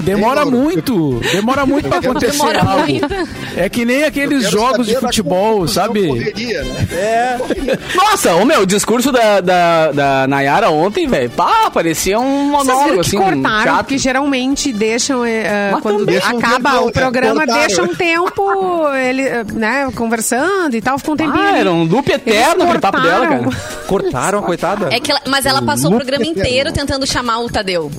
Demora muito, demora muito pra acontecer Demora algo. muito. É que nem aqueles jogos de futebol, sabe? correria, né? Nossa, o meu, o discurso da, da, da Nayara ontem, velho, pá, parecia um monólogo, que assim, cortaram, chato. porque geralmente deixam, Mas quando deixam um acaba tempão, o programa, né? Cortaram. deixa um tempo, ele, eh, né, conversando e tal, ficou um tempinho Ah, ali. era um loop eterno aquele papo dela, cara. Cortaram a coitada? É que ela- mas ela passou o programa inteiro tentando chamar o Tadeu.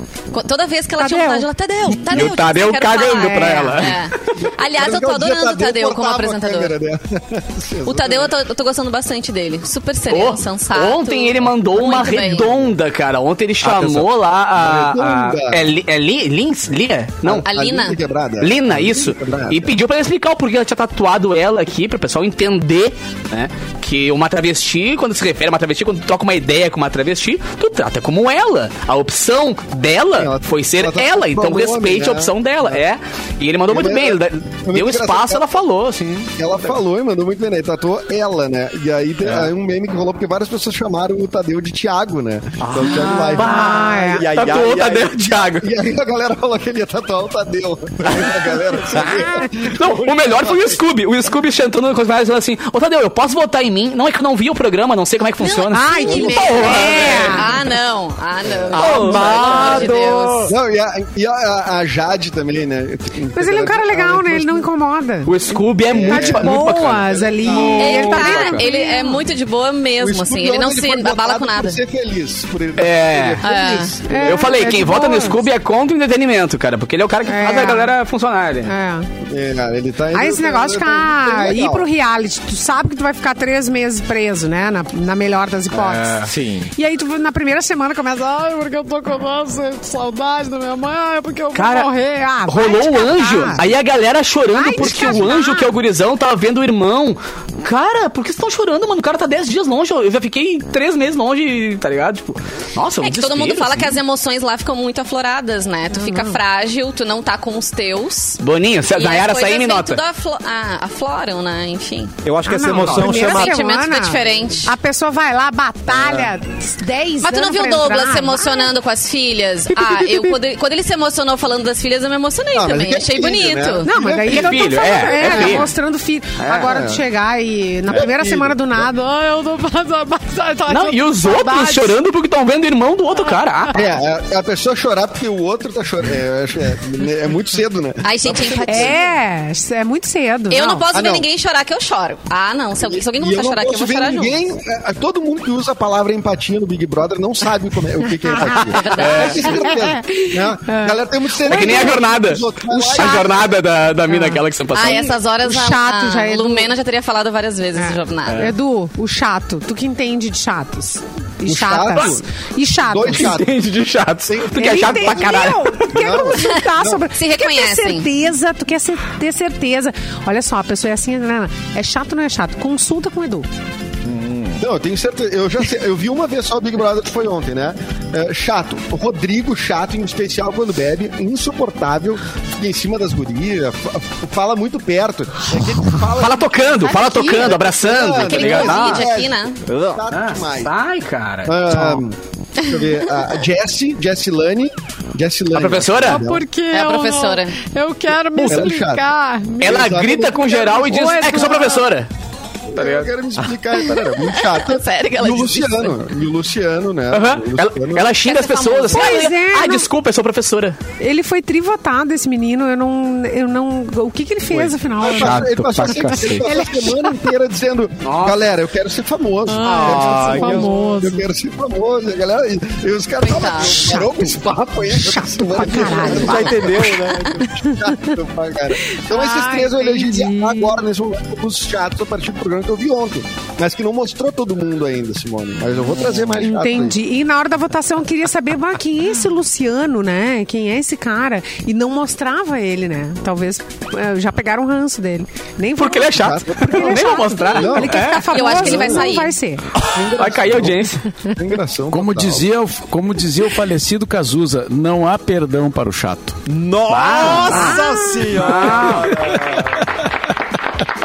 Toda vez que ela tinha Tadeu. vontade, ela, Tadeu, Tadeu. E o Tadeu cagando falar." pra É, ela. é. Aliás, eu tô dia adorando o Tadeu como a apresentador. O Tadeu, eu tô, eu tô gostando bastante dele. Super sereno, Oh, sensato. ontem ele mandou uma bem. redonda, cara. Ontem ele chamou Atenção. lá a. a Redonda. é, Li- é Li- Lins? Lia? Não. A Lina. linha quebrada. Lina, isso. quebrada. E pediu pra ela explicar o porquê ela tinha tatuado ela aqui, pro pessoal entender, né? Que uma travesti, quando se refere a uma travesti, quando tu troca uma ideia com uma travesti, tu trata como ela. A opção dela Ela- foi ser ela tá ela, então respeite a né? opção dela. É. E ele mandou Ele muito bem, é- ele é deu espaço, cara. ela falou, assim. Ela falou e mandou muito bem, né? E tatuou ela, né? E aí tem aí um meme que rolou porque várias pessoas chamaram o Tadeu de Thiago, né? Então, o Thiago Live. Ah, é. E aí, Tatuou o Tadeu, Thiago. E aí a galera falou que ele ia tatuar o Tadeu. a galera. Não, o melhor foi o Scooby. O Scooby chantando com os vários assim: Ô Tadeu, eu posso votar em mim. Não é que eu não vi o programa, não sei como é que funciona. Ai, que merda. É. Ah, não. Ah, não. Amado. De Deus. Não, e, a, e a- a Jade também, né? Mas ele é um cara legal, né? Ele não incomoda. O Scooby é Tá muito, de ba- muito bacana. boas ali. É, Ele tá bem- ele é muito de boa mesmo, assim. Ele não se abala com nada. Por ser feliz. Por ele, É. ele é feliz. É, eu falei, é quem de vota no. Scooby é contra o entretenimento, cara. Porque ele é o cara que É. faz a galera funcionar. É. É, ele tá Aí esse negócio de tá- tá ficar, legal. ir pro reality, tu sabe que tu vai ficar três meses preso, né? Na, na melhor das hipóteses. Sim. E aí tu na primeira semana começa, ai, porque eu tô com nossa, saudade da minha mãe, ai, porque eu vou Cara, morrer. Ah, rolou o anjo. Aí a galera chorando Vai porque o anjo, que é o gurizão, tava vendo o irmão. Cara, por que vocês estão chorando, mano? O cara tá 10 dias longe. Eu já fiquei 3 meses longe, tá ligado? Tipo, nossa, um É que todo mundo fala assim. que as emoções lá ficam muito afloradas, né? Tu fica frágil, tu não tá com os teus. Boninho, se a Nayara sair, me nota. tudo aflo ah, afloram, né? Enfim. Eu acho que Ah, essa não, emoção chama. Sentimento fica diferente. A pessoa vai lá, batalha 10 Mas tu não viu o Douglas entrar. se emocionando com as filhas? Ah, eu, quando, ele- quando ele se emocionou falando das filhas, eu me emocionei Ah, mas também. é é Achei filho, bonito. né? Não, mas daí É eu tô filho, falando, é, é é, filho. mostrando filho. Agora tu chegar e na primeira filho. semana do nada, ai, eu tô passando. Não, e os outros chorando porque estão vendo o irmão do outro cara. Ah, É, é a pessoa chorar porque o outro tá chorando. É, é, é muito cedo, né? Ai, gente, empatia. É, é muito cedo. Eu não, posso Ah, ver não. ninguém chorar que eu choro. Ah, não. Se alguém, se alguém E a não chorar aqui, eu vou chorar ver junto. ninguém, é, todo mundo que usa a palavra empatia no Big Brother não sabe como é- o que, que é empatia. É, certeza. Né? A galera tem muito É que nem a jornada. Lá A jornada da, da mina aquela que você passou. Ah, essas horas O chato a já é do- Lumena já teria falado várias vezes É. do jornada. Edu, o chato. Tu que entende de chatos. E O chatas. chato? E chatos. Dois chatos. Entende de chato. Tu que é chato pra caralho. Tu quer Não. consultar sobre. Se tu quer ter reconhecem. certeza, tu quer ter certeza. Olha só, a pessoa é assim, né? É chato ou não é chato? Consulta com o Edu. Não, eu tenho certeza. Eu já sei, eu vi uma vez só o Big Brother que foi ontem, né? É, chato. O Rodrigo, chato, em especial quando bebe, insuportável, fica em cima das gurias, fa- fala muito perto. É fala, Fala tocando, fala aqui. tocando, abraçando. Ah, tá Aquele ligado? Ah, Covid aqui, né? chato ah, demais. sai, cara. Ah, deixa eu ver. A Jessie, Jessie Lane. Jessie Lane. A professora? Porque É a professora. Eu, quero me Ela é explicar. Ela grita com geral e diz, é que eu sou Edu. professora. Eu quero me explicar. Tarara, muito chato. Sério que ela e o disse Luciano. E o Luciano, né? Aham. O Ela, Luciano- ela xinga as Quer ser pessoas assim. ah, Pois é, ah, não- desculpa, eu sou professora. Ele foi trivotado, esse menino. Eu não. Eu não o que, que ele fez, afinal? Ele passou- ele passou, ele passou a semana inteira dizendo: Galera, eu quero ser famoso. Ah, eu, quero ser famoso. eu quero ser famoso. E, a galera, e, e os caras parou com esse papo aí. Chato pra caralho. Já entendeu, né? Chato pra caralho. Então, esses Ai, três eu elegeria agora, nesse momento, os chatos a partir do programa que eu vi ontem. Mas que não mostrou todo mundo ainda, Simone. Mas eu vou trazer mais chato. aí. Entendi. E na hora da votação eu queria saber mas quem é esse Luciano, né? Quem é esse cara? E não mostrava ele, né? Talvez eh, já pegaram o ranço dele. Nem vou Porque ele é chato. Porque ele é Nem vou chato. mostrar. Não, Ele quer É. ficar famoso. Eu acho que ele vai não sair. vai ser. Vai cair a audiência. Engraçação Como total. dizia, como dizia o falecido Cazuza, não há perdão para o chato. Nossa senhora!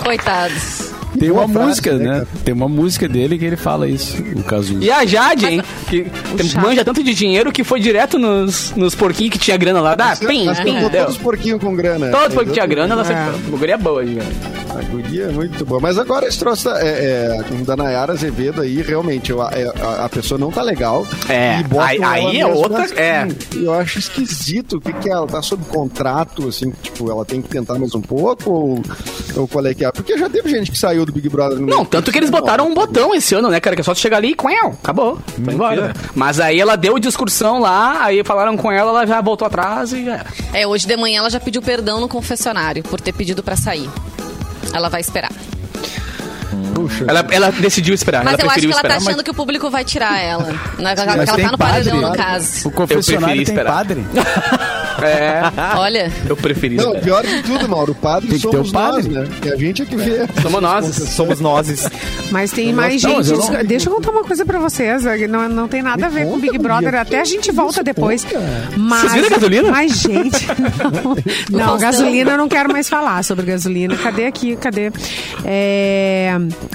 Coitados. Tem uma frase, música, né, né? cara? Tem uma música dele que ele fala isso, o Cazuza. E a Jade, hein? Que tem- chato. manja tanto de dinheiro que foi direto nos, nos porquinhos que tinha grana lá. Dá, pim, que pim, todos os porquinhos com grana. Todo foi que tinha grana, ela É. sempre. O guri é boa, gente. A guria é muito boa. Mas agora esse troço da, é, é, da Nayara Azevedo aí, realmente, eu- é, a, a pessoa não tá legal. É, E aí- aí é outra- assim. é. Eu acho esquisito. O que que é? Ela tá sob contrato, assim, tipo, ela tem que tentar mais um pouco? Ou, ou qual é que é? Porque já teve gente que saiu do Big Brother. no Não, tanto que eles botaram um botão esse ano, né, cara? Que é só tu chegar ali e qual, acabou. Foi embora. Mas aí ela deu discursão lá, aí falaram com ela, ela já voltou atrás e já era. É, hoje de manhã ela já pediu perdão no confessionário por ter pedido pra sair. Ela vai esperar. Puxa. Ela, ela decidiu esperar. Mas ela eu acho que ela tá esperar. achando que o público vai tirar ela. Né? Ela, Mas ela tem tá no padre, paredão, no caso. O confessionário preferi tem esperar. padre. É, Olha, eu preferi Não, esperar. pior de tudo, Mauro, o padre Tem que ter somos o padre. nós, né? Que a gente é que vê. Somos nós. Somos nozes. Mas tem mais Não, gente. eu não- Deixa eu contar uma coisa pra vocês. Não, não tem nada a ver com conta, Big guria, Brother. Até a gente volta isso, depois. conta. Mas, Vocês viram a gasolina? Mas, gente. Não, não gasolina eu não quero mais falar sobre gasolina. Cadê aqui? Cadê? É,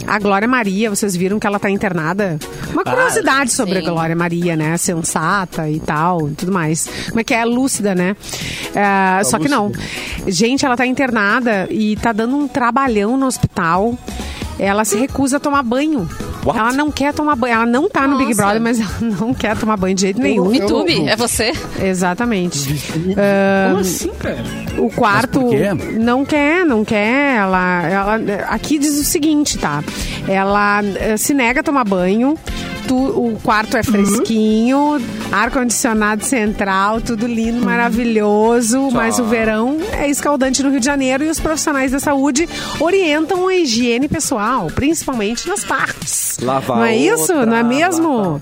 a Glória Maria, vocês viram que ela tá internada? Uma curiosidade sobre sim. a Glória Maria, né? Sensata e tal, e tudo mais. Como é que é? Lúcida, né? É, só que não. Gente, ela tá internada e tá dando um trabalhão no hospital. ela se recusa a tomar banho. What? Ela não quer tomar banho. Ela não tá no Big Nossa. Brother, mas ela não quer tomar banho de jeito nenhum. YouTube, é você? Exatamente. Ah, Como assim, cara? o quarto por quê? não quer, não quer. Ela, ela aqui diz o seguinte, tá? Ela eh, se nega a tomar banho. Tu- o quarto é fresquinho, ar condicionado central, tudo lindo, maravilhoso. Mas o verão é escaldante no Rio de Janeiro e os profissionais da saúde orientam a higiene pessoal, principalmente nas partes. Lavar não é isso? outra, Não é mesmo?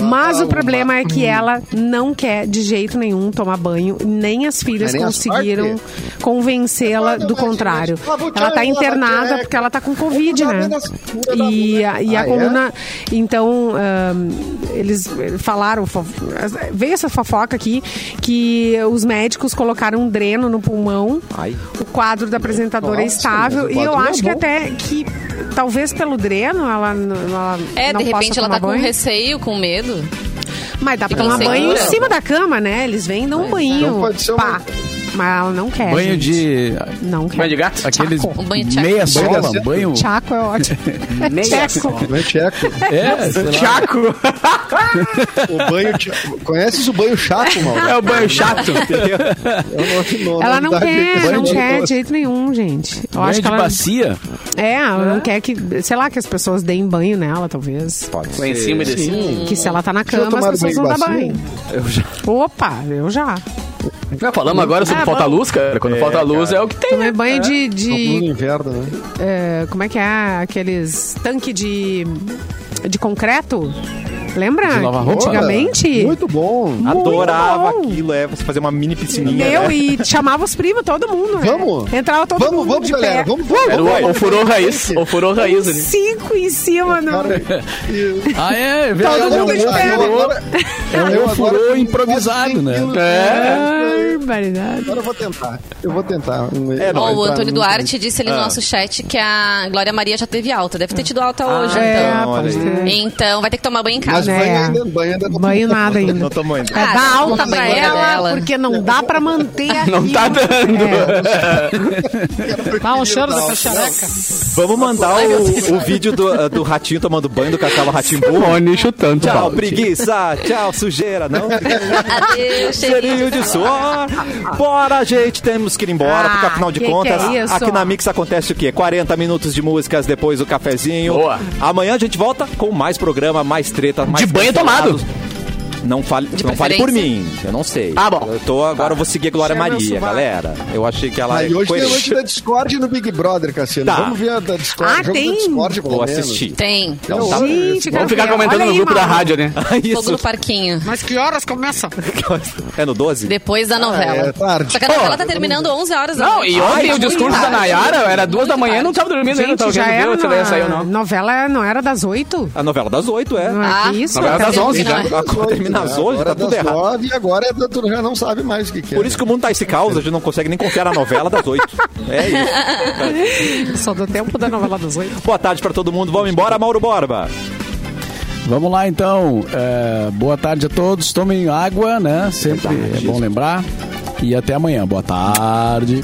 Mas o problema é que ela não quer de jeito nenhum tomar banho, nem as filhas nem conseguiram convencê-la do contrário. Ela tá internada porque ela tá com Covid, né? E a, e a Ah, é? coluna. Então, ahn, eles falaram, veio essa fofoca aqui, que os médicos colocaram um dreno no pulmão. O quadro da apresentadora é estável. E eu é acho que até que. Talvez pelo dreno ela, ela É, não de repente possa ela tá com banho. receio, com medo. Mas dá pra tomar banho em cima da cama, né? Eles vêm e dão um banho. Então pode ser uma- Pá. Mas ela não quer. Banho gente. de. Não quer. Banho de gato? Aqueles. Tchaco. Um banho de tchaco. Meia sola, de banho. Chaco é ótimo. Meia Tcheco. Não é tcheco. É. Chaco! O banho tcheco. Conheces o banho chato, Mauro? É o banho chato. É o nome- nome Ela não quer, banho não de- quer de jeito nenhum, gente. Eu Banho acho que de ela. bacia. É, ela não quer que. Sei lá, que as pessoas deem banho nela, talvez. Pode Lá em ser. cima e. Que se ela tá na cama, as pessoas banho vão dar banho. Eu já... Opa, eu já. Já falamos agora sobre Ah, falta bom. luz, cara. Quando É, falta luz cara. é o que tem. Tomei né? banho de. No de inverno, né? é, como é que é? Aqueles tanque de. de concreto? Lembra? Antigamente? Muito bom. Muito Adorava bom. aquilo, é você fazer uma mini piscininha. Meu, né? e chamava os primos, todo mundo, né? Vamos? Entrava todo Vamos, mundo vamos, de galera. pé. Vamos, vamos. Era vamos. o furou raiz. O furou raiz ali. Cinco em cima e- Ah, é, é Todo verdade. mundo É de pé. Eu é um eu tenho improvisado, quase 100 né? quilos. É. Barbaridade. Agora eu vou tentar. Eu vou tentar. É, não, o Entrar Antônio Duarte disse ali no nosso chat que a Glória Maria já teve alta. Deve ter tido alta hoje, É, então. Então vai ter que tomar banho em Mas casa. É. banho ainda, banho ainda não Banho nada ainda. Não tomou ainda. É, Ah, dá não alta tá pra ela, dela. porque não dá pra manter. Não tá dando. Dá um cheiro dessa xereca. Vamos mandar o, o vídeo do, do ratinho tomando banho do Cacau Ratinho Simone chutando. Tchau, balde. preguiça. Tchau, sujeira. Não? Adeus, Cheirinho de suor. Bora, gente. Temos que ir embora, Ah, porque afinal de que que contas, é isso? aqui na Mix acontece o quê? 40 minutos de músicas, depois o cafezinho. Boa. Amanhã a gente volta com mais programa, mais treta, De banho tomado. Não fale, não fale por mim, eu não sei. Ah, bom. Eu tô, agora eu vou seguir a Glória Chama Maria, galera. Eu achei que ela Ah, é e hoje tem coerente. noite da Discord no Big Brother, Cassiano. Tá. Vamos ver a da Discord. Ah, jogo tem? Da Discord, Vou menos. assistir. Tem. Então, tá. Gente, Vamos ficar comentando olha no aí, grupo da Mauro. rádio, né? Fogo Isso. no parquinho. Mas que horas começa? É no 12? Depois da novela. é tarde. Só que a novela tá terminando 11 horas da Não, e ontem o discurso da. Nayara era duas da Muito manhã e não tava dormindo ainda. Gente, Tava já querendo era ver se ela ia na... sair ou não. Novela não era das oito? A novela das 8, é. Não é Ah, isso? novela das Cadê 11 o já. A- Termina às 11, Agora tá é tudo errado. nove, e agora é da- tu já não sabe mais o que, que é. Por isso que o mundo tá esse caos, a gente não consegue nem confiar na novela das 8. É isso. Só do tempo da novela das oito. Boa tarde pra todo mundo. Vamos embora, Mauro Borba. Vamos lá então. É, boa tarde a todos. Tomem água, né? Sempre é bom lembrar. E até amanhã. Boa tarde.